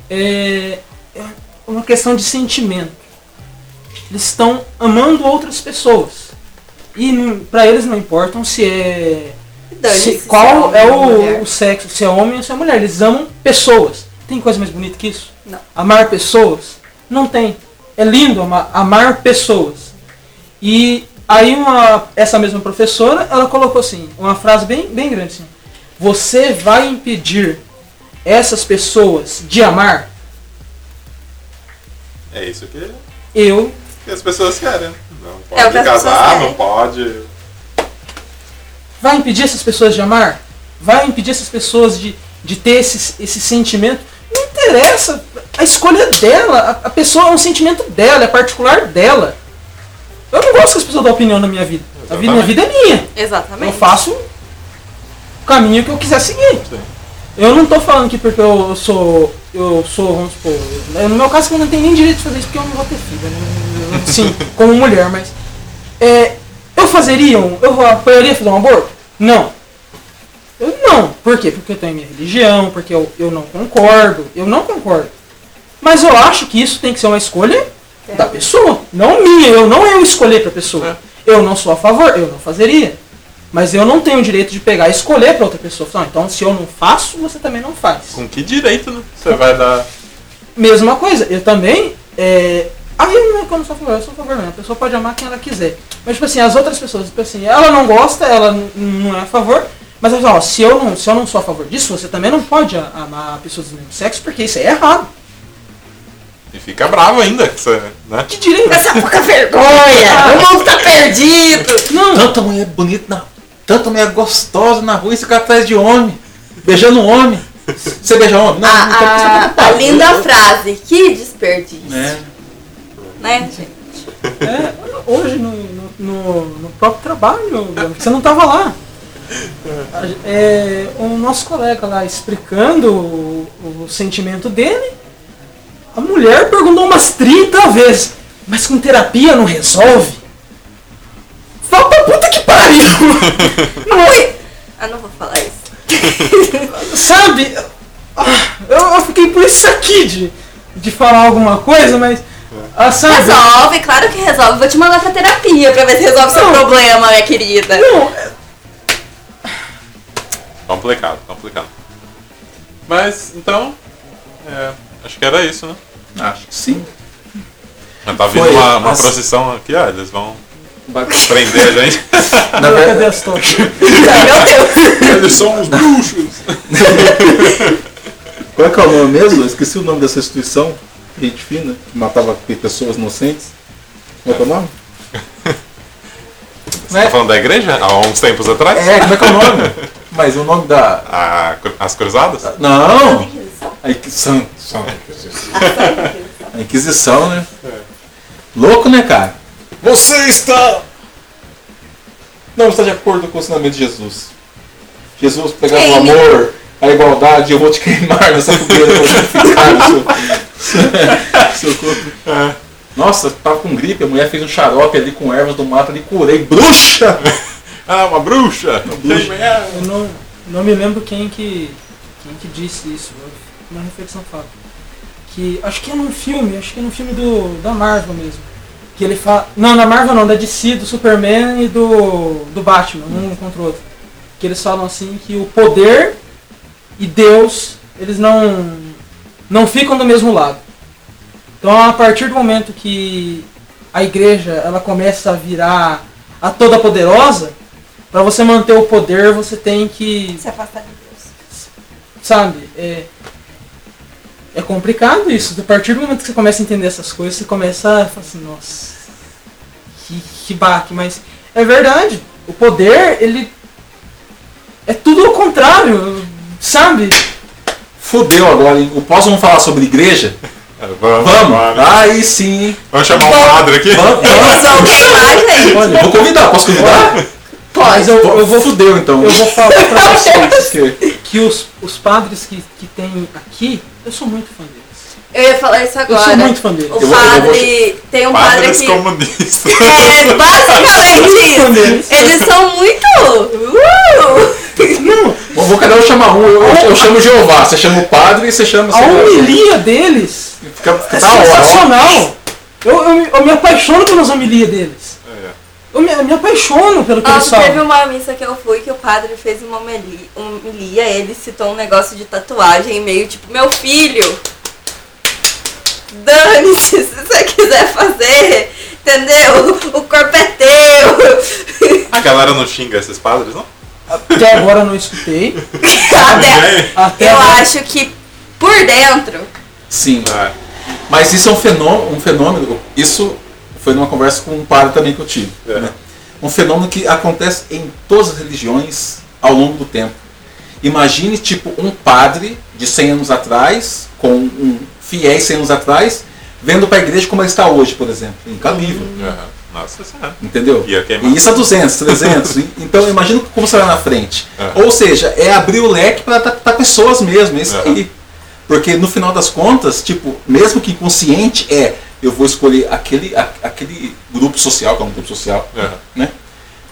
é, é uma questão de sentimento. Eles estão amando outras pessoas. E pra eles não importam se é. Se- se qual homem é mulher. o, o sexo, se é homem ou se é mulher. Eles amam pessoas. Tem coisa mais bonita que isso? Não. Amar pessoas? Não tem. É lindo amar, amar pessoas. E aí uma, essa mesma professora, ela colocou assim, uma frase bem, bem grande assim. Você vai impedir essas pessoas de amar? É isso que, Eu que as pessoas querem. Não É pode pessoas casar, não pode. Vai impedir essas pessoas de amar? Vai impedir essas pessoas de, de ter esse, esse sentimento? Não interessa. A escolha é dela. A, a pessoa é um sentimento dela, é particular dela. Eu não gosto que as pessoas dão opinião na minha vida. A vida, minha vida é minha. Exatamente. Eu faço o caminho que eu quiser seguir. Sim. Eu não tô falando que porque eu sou. Eu sou, vamos supor. eu- No meu caso eu não tenho nem direito de fazer isso porque eu não vou ter filho. né? Sim, como mulher, mas. é, eu fazeria um. Eu apoiaria fazer um aborto? Não. Eu não. Por quê? Porque eu tenho minha religião, porque eu, eu não concordo. Eu não concordo. Mas eu acho que isso tem que ser uma escolha da pessoa, não minha. Eu não eu escolher pra pessoa. Eu não sou a favor, eu não fazeria. Mas eu não tenho o direito de pegar e escolher pra outra pessoa. Falar, "Ah, então se eu não faço, você também não faz. Com que direito, né? Você vai dar. Mesma coisa, eu também. É... Aí não é eu não sou a favor, eu sou a favor mesmo. A pessoa pode amar quem ela quiser. Mas, tipo assim, as outras pessoas, tipo assim, ela não gosta, ela não é a favor. Mas ela fala, ó, se eu, não, se eu não sou a favor disso, você também não pode a- amar pessoas do mesmo sexo, porque isso aí é errado. E fica bravo ainda. que Você, né? Que direito? Essa pouca vergonha! O mundo tá perdido! Não, Tanta mulher bonita, na... tanta mulher gostosa na rua e fica atrás de homem, beijando um homem. Você beija homem? Não, A, não quero que você a, tá a ocupado. linda frase, que desperdício. É. Né, gente? É, hoje no, no, no- próprio trabalho, você não estava lá. A- É, o nosso colega lá explicando o, o sentimento dele, a mulher perguntou umas 30 vezes, mas com terapia não resolve? Fala pra puta que pariu! Não é, Ah, não vou falar isso. sabe? Eu, eu fiquei por isso aqui de, de falar alguma coisa, mas. Ah? Resolve, claro que resolve. Vou te mandar pra terapia pra ver se resolve seu Não. problema, minha querida. Não, Complicado, complicado. Mas, então. é, acho que era isso, né? Acho que sim. Já tá vindo Foi, uma, uma mas- procissão aqui, ó. Eles vão prender a gente. Na cadê verdade, as tochas? Meu Deus. Eles são os bruxos. qual é que é o nome mesmo? Eu esqueci o nome dessa instituição. Gente fina, que matava pessoas inocentes. Qual é que é o nome? Você tá falando da igreja? Há uns tempos atrás? É, como é que é o nome? Mas o nome da. A- as cruzadas? Não! A Inquisição. A Inquisição, né? Louco, né, cara? Você está. Não está de acordo com o ensinamento de Jesus. Jesus pegava o amor, a igualdade, eu vou te queimar nessa fogueira seu, corpo. Nossa, tava com gripe, a mulher fez um xarope ali com ervas do mato ali, curei. Bruxa! Ah, uma bruxa! bruxa. Eu não, não me lembro quem que, quem que disse isso. Uma reflexão fala. Que acho que é num filme, acho que é num filme do, da Marvel mesmo. Que ele fala. Não, na Marvel não, da DC, do Superman e do, do Batman, um contra o outro. Que eles falam assim que o poder e Deus, eles não, não ficam do mesmo lado. Então a partir do momento que a igreja ela começa a virar a toda poderosa, para você manter o poder você tem que Se afastar de Deus. sabe? É, é complicado isso. A partir do momento que você começa a entender essas coisas, você começa a falar assim, nossa, que, que baque, mas é verdade. O poder, ele é tudo ao contrário, sabe? Fudeu agora, hein? O pós vamos falar sobre igreja? É, Vamos, Vamos! vamos. Aí sim! Vamos chamar um Bom. padre aqui? Vamos, Eu vamos. sou personagem. Eu vou convidar, posso convidar? Mas Pode. eu, eu vou, Fudeu então. eu vou falar pra vocês Que- que os, os padres que, que tem aqui, eu sou muito fã deles. Eu ia falar isso Eu agora. sou muito fã deles. O Eu vou- eu vou- padre. Tem um padre aqui. comunistas. É basicamente. Eles são muito. Uh! Não, vou cada um chamar um. Eu, eu, eu chamo Jeová, você chama o padre e você chama. a homilia deles Fica, fica é ó. sensacional. Eu, eu, me- eu me apaixono pelas homilias deles. É. Eu me, eu me apaixono pelo que eles Nossa, teve falam. uma missa que eu fui que o padre fez uma homilia, homilia, ele citou um negócio de tatuagem meio tipo, meu filho, dane-se se você quiser fazer, entendeu? O corpo é teu. A galera não xinga esses padres, não? Até agora eu não escutei. Até, Até eu agora. acho que por dentro, Sim. É. Mas isso é um fenômeno, um fenômeno. Isso foi numa conversa com um padre também que eu tive. É. né? Um fenômeno que acontece em todas as religiões ao longo do tempo. Imagine, tipo, um padre de 100 anos atrás, com um fiéis 100 anos atrás, vendo para a igreja como ela está hoje, por exemplo. Incalível. Aham. Nossa senhora. Entendeu? E isso a 200, 300. E- então imagina como você vai na frente. É. Ou seja, é abrir o leque para adaptar pessoas mesmo, é isso Aham. aí. Porque no final das contas, tipo, mesmo que inconsciente, é eu vou escolher aquele, a- aquele grupo social, que é um grupo social, Aham. né?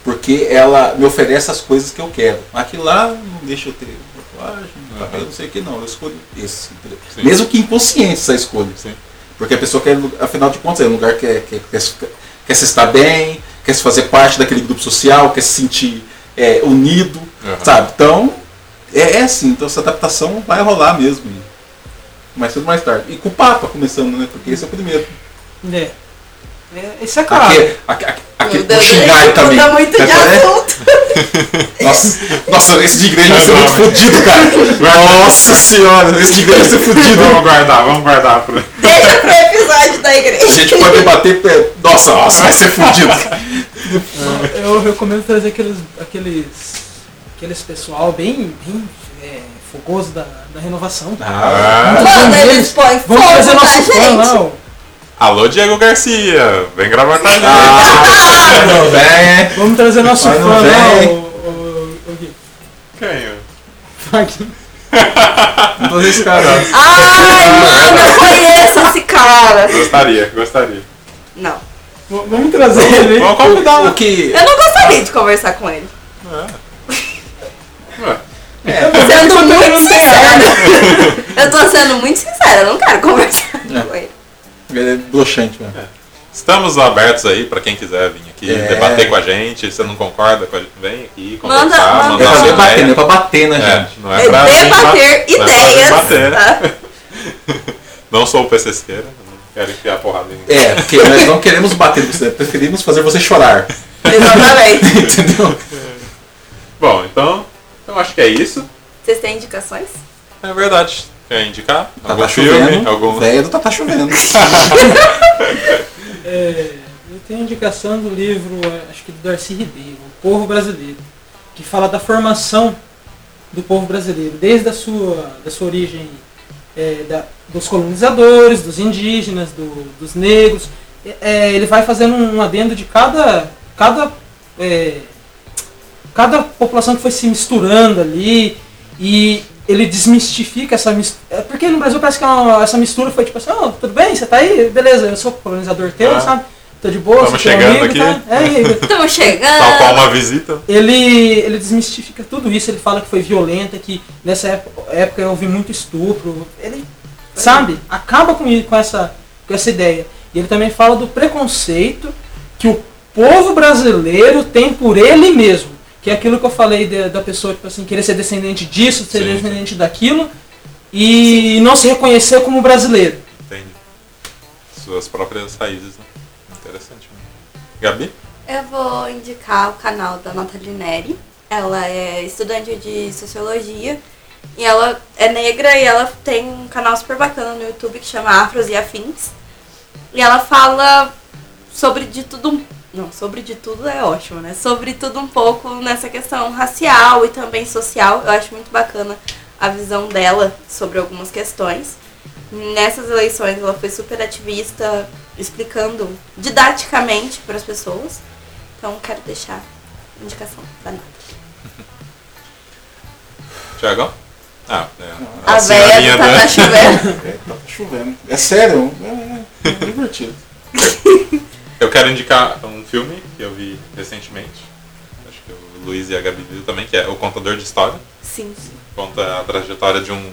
Porque ela me oferece as coisas que eu quero. Aquilo lá não deixa eu ter tatuagem, cabelo, não sei o que não. Eu escolho esse. Sim. Mesmo que inconsciente essa escolha. Sim. Porque a pessoa quer, afinal de contas, é um lugar que quer, quer, quer, se- quer se estar bem, quer se fazer parte daquele grupo social, quer se sentir é, unido, Aham. sabe? Então, é, é assim, então essa adaptação vai rolar mesmo. e Mais cedo ou mais tarde. E com o Papa começando, né? Porque esse é o primeiro. É. É, Isso é claro. Aquele, Meu Deus, o xingar isso também. muda muito de Sabe qual é? assunto. Nossa, nossa, esse de igreja vai ser Não, muito não. fodido, cara. Nossa senhora, esse de igreja vai ser fodido. Vamos guardar, vamos guardar. Pra... Deixa pro episódio da A igreja. gente pode debater. é, Nossa, nossa, vai ser fodido. Eu recomendo trazer aqueles. aqueles. aqueles pessoal bem. bem é, fogoso da, da renovação. Ah, Mano, eles põem fogo Vamos trazer na nosso fã ó. Alô, Diego Garcia. Vem gravar com a gente. ah, não vem. Vamos trazer nosso Mas fã não lá, vem. o. o, o Gui. Quem? Fazer esse cara. Ai, mano, eu conheço esse cara. Gostaria, gostaria. Não. V- Vamos trazer ele. Vamos convidar. O que. Eu não gostaria de conversar com ele. Ué, É, Sendo muito não tem sincera. Eu tô sendo muito sincera, eu não quero conversar É. com ele. Ele é broxante mesmo. Estamos abertos aí pra quem quiser vir aqui É. debater com a gente. Se você não concorda com a gente, vem aqui Manda- conversar, manda- É mandar pra sua debater, não é ideia. pra bater, né, É, gente? não é pra Debater não é pra ideias. debater. Tá? Não sou o PCSqueira, não quero enfiar porrada em ninguém. É, porque nós não queremos bater você, preferimos fazer você chorar. Exatamente. Entendeu? Bom, então, eu acho que é isso. Vocês têm indicações? É verdade. Quer indicar? Tá, algum tá filme? chovendo. Algum... Velho do tá, tá chovendo. É, eu tenho indicação do livro, é, acho que do Darcy Ribeiro, O Povo Brasileiro, que fala da formação do povo brasileiro, desde a sua, da sua origem é, da- dos colonizadores, dos indígenas, do- dos negros. É, ele vai fazendo um adendo de cada, cada, é, cada população que foi se misturando ali e ele desmistifica essa mistura. Porque no Brasil parece que é uma- essa mistura foi tipo assim, oh, tudo bem, você tá aí, beleza, eu sou colonizador teu, Ah. sabe? Tô de boa, teu chegando amigo, aqui. tá? É, e- Estamos Tal qual chegando. uma visita. ele, ele desmistifica tudo isso, ele fala que foi violenta, que nessa época, época houve muito estupro. Ele, sabe, acaba com, com, essa, com essa ideia. E ele também fala do preconceito que o povo brasileiro tem por ele mesmo. Que é aquilo que eu falei de- da pessoa, tipo assim, querer ser descendente disso, ser Sim. descendente daquilo, e não se reconhecer como brasileiro. Entende? Suas próprias raízes, né? Interessante. Gabi? Eu vou indicar o canal da Nathalie Neri. Ela é estudante de sociologia e ela é negra e ela tem um canal super bacana no YouTube que chama Afros e Afins. E ela fala sobre de tudo um. Não, sobre de tudo é ótimo, né? Sobre tudo um pouco nessa questão racial e também social. Eu acho muito bacana a visão dela sobre algumas questões. Nessas eleições ela foi super ativista, explicando didaticamente para as pessoas. Então quero deixar a indicação da Nath. Tiagão? Ah, é. A senhorinha véia do da- Tata chovendo. É, tá chovendo. É sério, é, é divertido. Eu quero indicar um filme que eu vi recentemente. Acho que o Luiz e a Gabi viu também, que é O Contador de História. Sim. Conta a trajetória de um,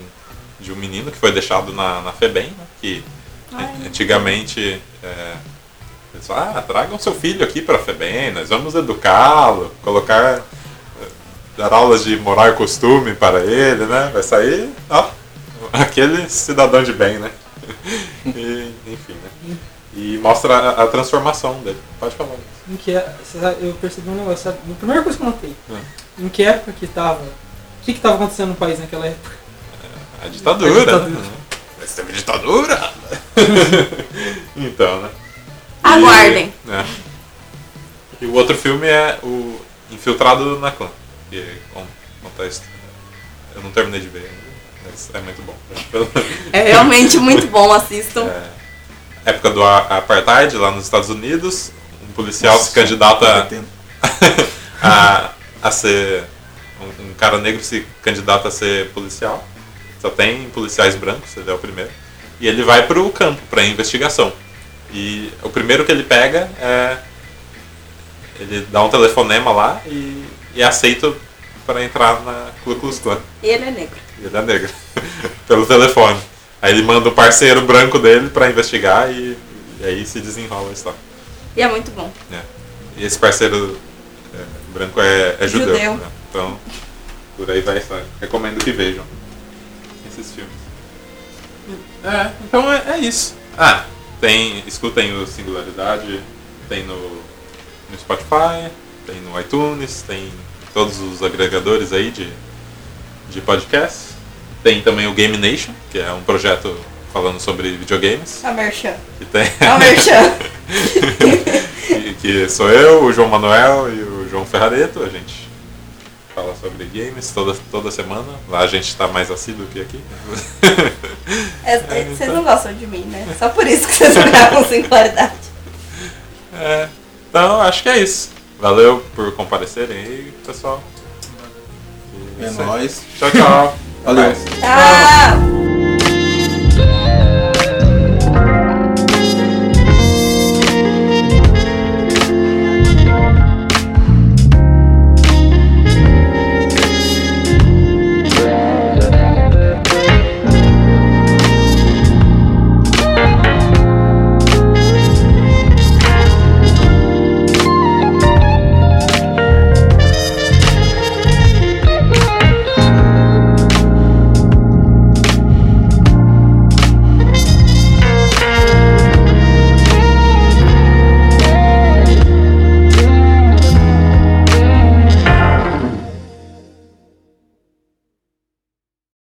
de um menino que foi deixado na, na FEBEM, né? que Ai. an- antigamente é, falavam, ah, tragam seu filho aqui para a FEBEM, nós vamos educá-lo, colocar, eh, dar aulas de moral e costume para ele, né? Vai sair, ó, aquele cidadão de bem, né? E, enfim, né? E mostra a, a transformação dele. Pode falar. Em que é- eu percebi um negócio, sabe? A primeira coisa que eu notei, É. em que época que tava. O que que tava acontecendo no país naquela época? A ditadura. A ditadura. Mas teve ditadura! então, né? E- Aguardem. né? E o outro filme é o Infiltrado na Clã. Que con- conta isso. Eu não terminei de ver ainda, mas é muito bom. É realmente muito bom, assistam. É, época do apartheid lá nos Estados Unidos, um policial se candidata a, a ser. Um, um cara negro se candidata a ser policial. Só tem policiais brancos, ele é o primeiro. E ele vai pro campo, pra investigação. E o primeiro que ele pega é. Ele dá um telefonema lá e, e é aceito para entrar na Ku Klux Klan. E ele é negro. E ele é negro. Pelo telefone. Aí ele manda o parceiro branco dele pra investigar e, e aí se desenrola a história. E é muito bom. né? E esse parceiro é, branco é, é judeu. Judeu. né? Então, por aí vai a história. Recomendo que vejam esses filmes. É, então é, é isso. Ah, tem. Escutem o Singularidade, tem no, no Spotify, tem no iTunes, tem em todos os agregadores aí de, de podcast. Tem também o Game Nation, que é um projeto falando sobre videogames. A Merchan. Que tem. A Merchan. que, que sou eu, o João Manuel e o João Ferrareto. A gente fala sobre games toda, toda semana. Lá a gente está mais assíduo que aqui. É, é, vocês não gostam de mim, né? Só por isso que vocês gravam singularidade. É, então, acho que é isso. Valeu por comparecerem aí, pessoal. E É nóis. Tchau, tchau. Valeu. Tchau.